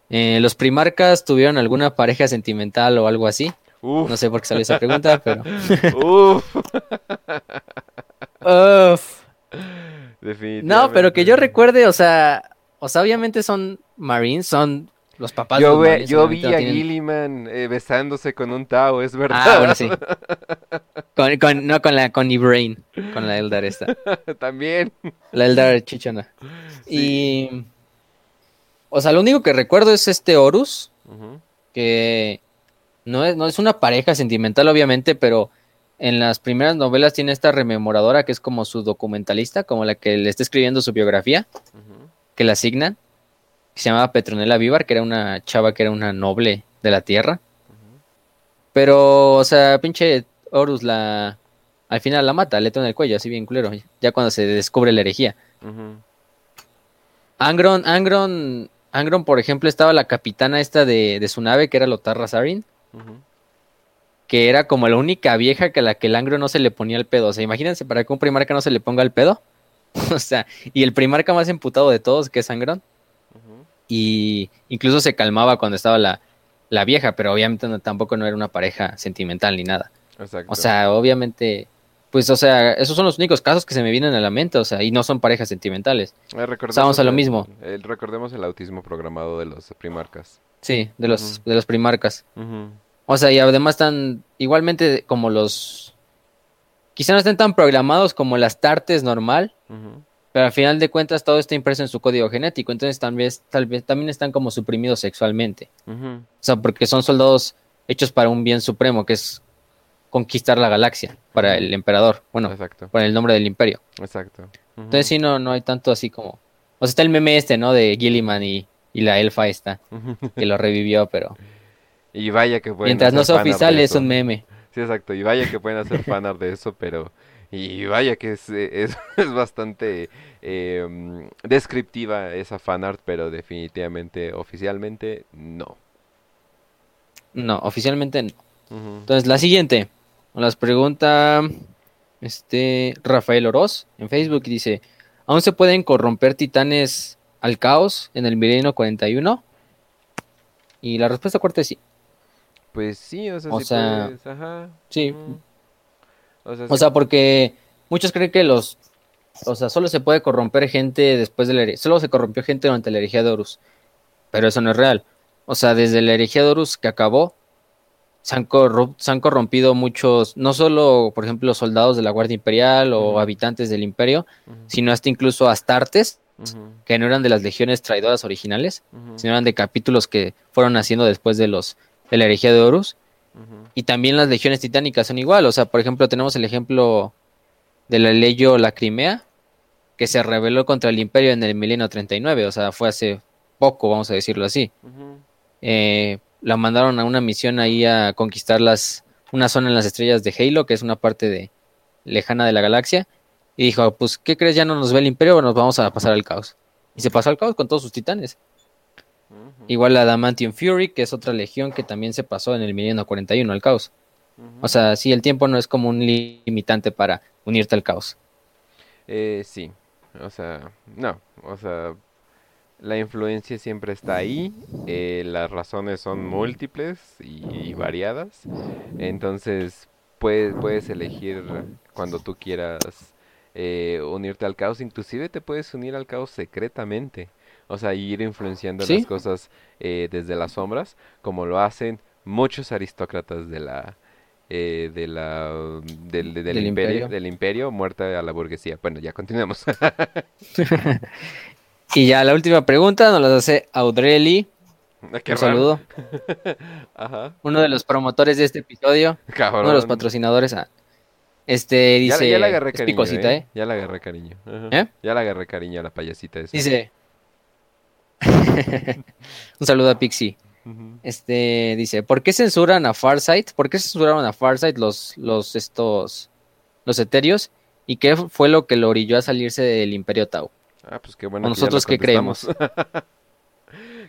eh, ¿los primarcas tuvieron alguna pareja sentimental o algo así? Uf, No sé por qué salió esa pregunta, pero... uf, Uf. No, pero que yo recuerde, o sea, o sea, obviamente son Marines, son los papás de Yo, ve- Marines, yo vi no a tienen- Gilliman eh, besándose con un Tao, es verdad. Ah, bueno, sí. Con, con- no con la con Ibrain, con la Eldar esta, También. la Eldar chichona. Y o sea, lo único que recuerdo es este Horus, que no es, no es una pareja sentimental, obviamente, pero en las primeras novelas tiene esta rememoradora que es como su documentalista, como la que le está escribiendo su biografía. que la asignan, que se llamaba Petronela Vivar, que era una chava que era una noble de la tierra. Pero, o sea, pinche Horus la... Al final la mata, le en el cuello, así bien culero, ya cuando se descubre la herejía. Angron, Angron, Angron, por ejemplo, estaba la capitana esta de, de su nave, que era Lotarra Sarin. Que era como la única vieja que a la que el Angron no se le ponía el pedo. O sea, imagínense para que un primarca no se le ponga el pedo. o sea, y el primarca más emputado de todos, que es. Ujú. y incluso se calmaba cuando estaba la, la vieja, pero obviamente no- tampoco no era una pareja sentimental ni nada. Exacto. O sea, obviamente, pues, o sea, esos son los únicos casos que se me vienen a la mente, o sea, y no son parejas sentimentales. Eh, a lo el- mismo. el- recordemos el autismo programado de los primarcas. Sí, de los, de los primarcas. O sea, y además están igualmente como los... quizá no estén tan programados como las tartes normal, pero al final de cuentas todo está impreso en su código genético, entonces vez, tal vez también están como suprimidos sexualmente. O sea, porque son soldados hechos para un bien supremo, que es conquistar la galaxia para el emperador, bueno, Exacto, para el nombre del imperio. exacto. Entonces sí, no, no hay tanto así como... O sea, está el meme este, ¿no? De Gilliman y, y la elfa esta, que lo revivió, pero Y vaya que pueden mientras no sea oficial es un meme. Sí, exacto. Y vaya que pueden hacer fanart de eso, pero... Y vaya que es, eh, es, es bastante eh, mm, descriptiva esa fanart, pero definitivamente, oficialmente, no. No, oficialmente no. Entonces, la siguiente. Las pregunta este Rafael Oroz en Facebook y dice: ¿Aún se pueden corromper titanes al caos en el milenio 41? Y la respuesta corta es sí. Pues sí, o sea, O sí sea, puedes, ajá. Sí. O sea, O sí- sea, porque muchos creen que los. O sea, solo se puede corromper gente después de la. Solo se corrompió gente durante la herejía de Horus. Pero eso no es real. O sea, desde la herejía de Horus que acabó, se han, corru- se han corrompido muchos, no solo, por ejemplo, soldados de la Guardia Imperial o habitantes del Imperio, sino hasta incluso astartes, que no eran de las legiones traidoras originales, sino eran de capítulos que fueron haciendo después de los de la herejía de Horus. Y también las legiones titánicas son igual. O sea, por ejemplo, tenemos el ejemplo de la Leyo La Crimea, que se rebeló contra el Imperio en el milenio 39. O sea, fue hace poco, vamos a decirlo así. Eh, la mandaron a una misión ahí a conquistar las, una zona en las estrellas de Halo, que es una parte de, lejana de la galaxia. Y dijo, pues, ¿qué crees? Ya no nos ve el Imperio, nos vamos a pasar al caos. Y se pasó al caos con todos sus titanes. Igual la Adamantium Fury, que es otra legión que también se pasó en el milenio 41 al caos. O sea, sí, el tiempo no es como un limitante para unirte al caos. Eh, sí, o sea, no, o sea, la influencia siempre está ahí, eh, las razones son múltiples y, y variadas, entonces puedes, puedes elegir cuando tú quieras eh, unirte al caos, inclusive te puedes unir al caos secretamente, o sea, ir influenciando Sí. las cosas eh, desde las sombras, como lo hacen muchos aristócratas de la... eh, de la del, del Del imperio, imperio. del imperio muerta a la burguesía. Bueno, ya continuamos. Y ya la última pregunta nos la hace Audreli. Qué Un raro. saludo. Ajá. Uno de los promotores de este episodio. Cabrón. Uno de los patrocinadores. ah, Este dice. ya le agarré cariño, picosita, ¿eh? ¿eh? Ya le agarré cariño. Ajá. ¿Eh? Ya le agarré cariño a la payasita esa. Dice. Un saludo a Pixie. Este dice, ¿por qué censuran a Farsight? ¿Por qué censuraron a Farsight los, los estos los eterios? ¿Y qué fue lo que lo orilló a salirse del Imperio Tau? Ah, pues qué bueno ¿O que ya lo nosotros qué creemos?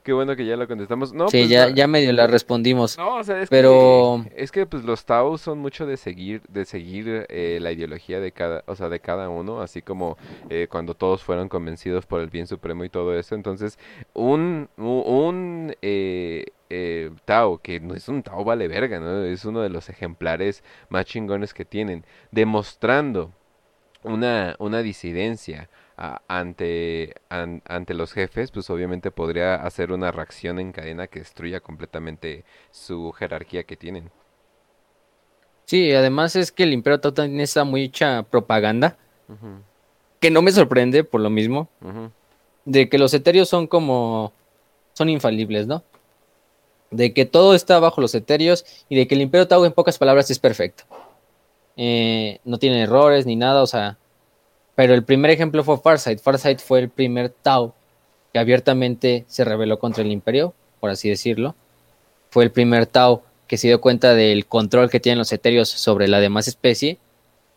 Qué bueno que ya lo contestamos. No, sí, pues ya, la- ya medio la respondimos. No, o sea, es Pero- que, es que pues los Tao son mucho de seguir, de seguir eh, la ideología de cada, o sea, de cada uno, así como eh, cuando todos fueron convencidos por el bien supremo y todo eso. Entonces, un, un eh, eh, Tao, que no es un Tao vale verga, ¿no? Es uno de los ejemplares más chingones que tienen, demostrando una, una disidencia a- ante, an- ante los jefes, pues obviamente podría hacer una reacción en cadena que destruya completamente su jerarquía que tienen. Sí, además es que el Imperio Tau también está mucha propaganda, que no me sorprende por lo mismo, de que los eterios son como, son infalibles, ¿no? De que todo está bajo los eterios y de que el Imperio Tau en pocas palabras es perfecto. Eh, no tiene errores ni nada, o sea, pero el primer ejemplo fue Farsight. Farsight fue el primer Tau que abiertamente se rebeló contra el Imperio, por así decirlo. Fue el primer Tau que se dio cuenta del control que tienen los eterios sobre la demás especie.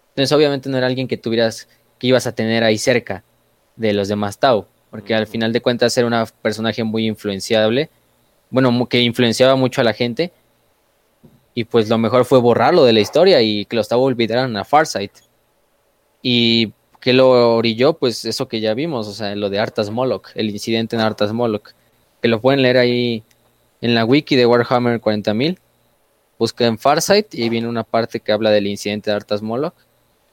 Entonces, obviamente no era alguien que tuvieras, que ibas a tener ahí cerca de los demás Tau, porque al final de cuentas era un personaje muy influenciable, bueno, que influenciaba mucho a la gente, y pues lo mejor fue borrarlo de la historia y que los Tau olvidaran a Farsight. Y que lo orilló, pues eso que ya vimos, o sea, lo de Arthas Moloch, el incidente en Arthas Moloch, que lo pueden leer ahí en la wiki de Warhammer 40.000. Busquen Farsight y ahí viene una parte que habla del incidente de Arthas Moloch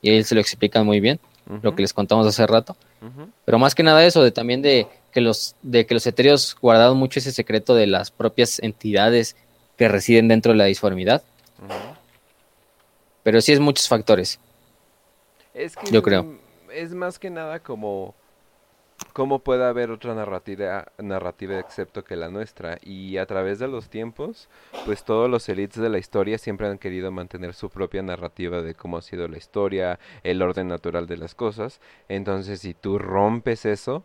y ahí se lo explican muy bien, lo que les contamos hace rato. Pero más que nada eso, de también de que los, de que los etéreos guardaron mucho ese secreto de las propias entidades que residen dentro de la disformidad. Pero sí es muchos factores. Es que Yo creo. Es más que nada como cómo puede haber otra narrativa, narrativa excepto que la nuestra. Y a través de los tiempos, pues todos los elites de la historia siempre han querido mantener su propia narrativa de cómo ha sido la historia, el orden natural de las cosas. Entonces, si tú rompes eso,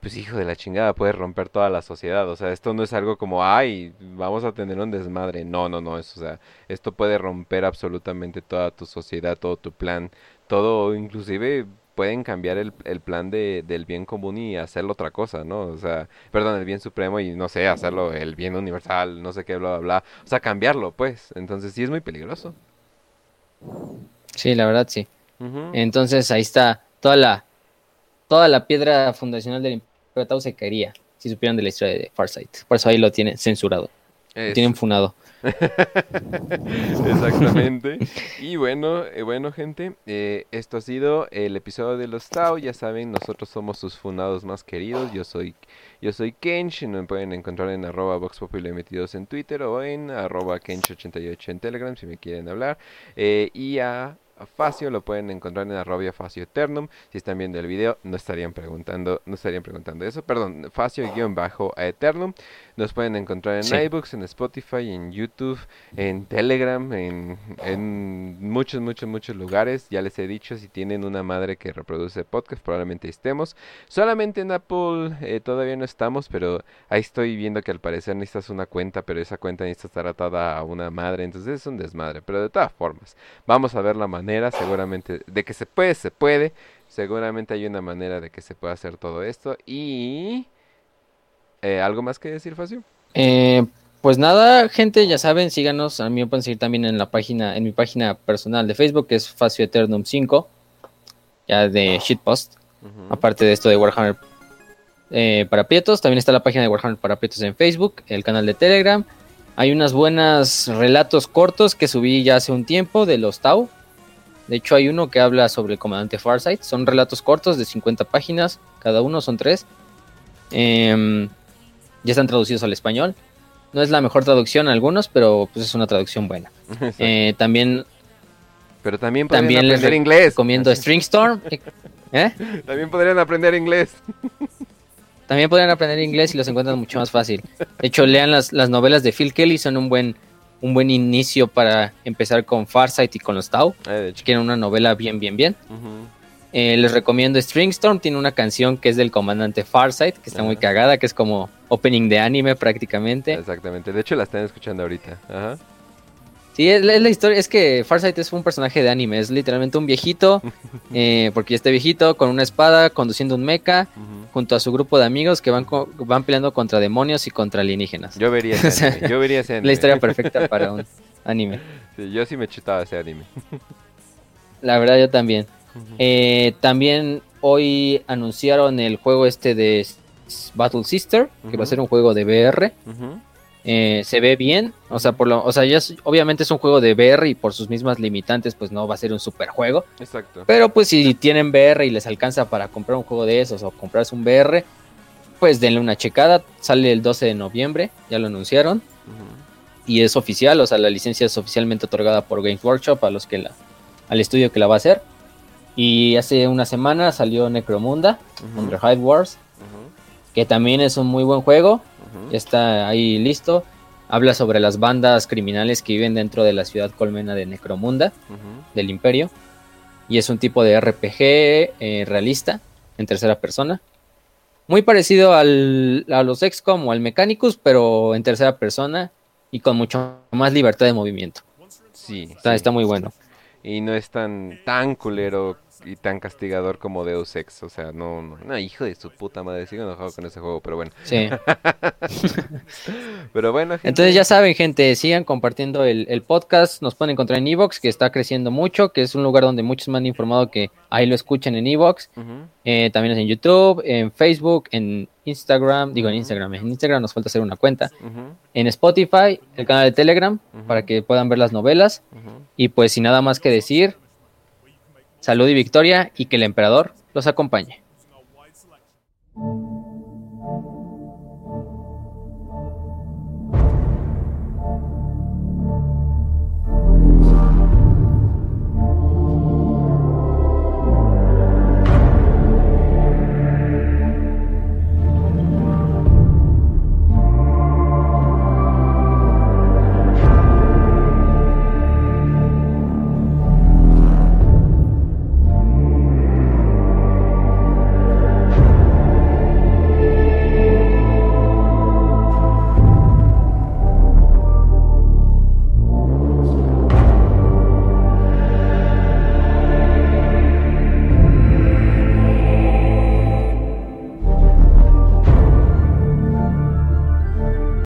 pues hijo de la chingada, puedes romper toda la sociedad. O sea, esto no es algo como, ay, vamos a tener un desmadre. No, no, no. O sea, esto puede romper absolutamente toda tu sociedad, todo tu plan, todo, inclusive pueden cambiar el, el plan de, del bien común y hacerlo otra cosa, ¿no? O sea, perdón, el bien supremo y no sé, hacerlo el bien universal, no sé qué, bla, bla, bla. O sea, cambiarlo, pues. Entonces sí es muy peligroso. Sí, la verdad sí. Entonces ahí está toda la toda la piedra fundacional del Imperio Tau se caería si supieran de la historia de Farsight. Por eso ahí lo tienen censurado, tienen funado. Exactamente. Y bueno, eh, bueno gente, eh, esto ha sido el episodio de los Tao. Ya saben, nosotros somos sus fundados más queridos. Yo soy, yo soy Kench. Me pueden encontrar en arroba voxpopuli metidos en Twitter o en arroba Kench88 en Telegram si me quieren hablar. Eh, y a Facio lo pueden encontrar en arroba Facio Eternum. Si están viendo el video, no estarían preguntando, no estarían preguntando eso. Perdón, Facio-Eternum. Nos pueden encontrar en Sí. iBooks, en Spotify, en YouTube, en Telegram, en, en muchos, muchos, muchos lugares. Ya les he dicho, si tienen una madre que reproduce podcast, probablemente estemos. Solamente en Apple eh, todavía no estamos, pero ahí estoy viendo que al parecer necesitas una cuenta, pero esa cuenta necesita estar atada a una madre, entonces es un desmadre. Pero de todas formas, vamos a ver la manera, seguramente, de que se puede, se puede. Seguramente hay una manera de que se pueda hacer todo esto. Y... eh, ¿Algo más que decir, Facio? Eh, pues nada, gente, ya saben, síganos. A mí me pueden seguir también en la página, en mi página personal de Facebook, que es Facio Eternum 5, ya de shitpost. Ujú. Aparte de esto de Warhammer eh, para Prietos, también está la página de Warhammer para Prietos en Facebook, el canal de Telegram. Hay unas buenas relatos cortos que subí ya hace un tiempo de los Tau. De hecho, hay uno que habla sobre el comandante Farsight. Son relatos cortos de 50 páginas, cada uno son tres. Em, ya están traducidos al español. No es la mejor traducción algunos, pero pues es una traducción buena. Eh, también Pero también podrían también les aprender inglés. recomiendo Stringstorm. ¿Eh? También podrían aprender inglés. También podrían aprender inglés y los encuentran mucho más fácil. De hecho, lean las, las novelas de Phil Kelly, son un buen, un buen inicio para empezar con Farsight y con los Tau. Eh, una novela bien, bien, bien. Eh, les recomiendo Stringstorm, tiene una canción que es del comandante Farsight, que está muy cagada, que es como opening de anime prácticamente. Exactamente. De hecho, la están escuchando ahorita. Ajá. Sí, es la, es la historia, es que Farsight es un personaje de anime, es literalmente un viejito, eh, porque ya está viejito, con una espada, conduciendo un mecha, junto a su grupo de amigos que van, van peleando contra demonios y contra alienígenas. Yo vería ese anime. Yo vería ese Es anime. la historia perfecta para un anime. Sí, yo sí me chutaba ese anime. La verdad, yo también. Eh, también hoy anunciaron el juego este de Battle Sister, que va a ser un juego de VR. Ujú. Eh, se ve bien, o sea, por lo, o sea, ya es- obviamente es un juego de VR y por sus mismas limitantes, pues no va a ser un super juego. Exacto. Pero pues si tienen VR y les alcanza para comprar un juego de esos o comprarse un VR, pues denle una checada. Sale el 12 de noviembre, ya lo anunciaron. Y es oficial, o sea, la licencia es oficialmente otorgada por Games Workshop a los que la, al estudio que la va a hacer. Y hace una semana salió Necromunda, Ujú. Under Wars, que también es un muy buen juego, Ya está ahí listo. Habla sobre las bandas criminales que viven dentro de la ciudad colmena de Necromunda, del Imperio. Y es un tipo de RPG eh, realista, en tercera persona. Muy parecido al, a los XCOM o al Mechanicus, pero en tercera persona y con mucho más libertad de movimiento. Sí, Está, sí. está muy bueno. Y no es tan, tan culero y tan castigador como Deus Ex. O sea, no, no, no, hijo de su puta madre. Sigo enojado con ese juego, pero bueno. Sí. Pero bueno, gente. Entonces ya saben, gente, sigan compartiendo el, el podcast. Nos pueden encontrar en Evox, que está creciendo mucho, que es un lugar donde muchos me han informado que ahí lo escuchan en Evox. Eh, también es en YouTube, en Facebook, en Instagram. Digo, en Instagram. En Instagram nos falta hacer una cuenta. En Spotify, el canal de Telegram, para que puedan ver las novelas. Y pues sin nada más que decir, salud y victoria y que el emperador los acompañe.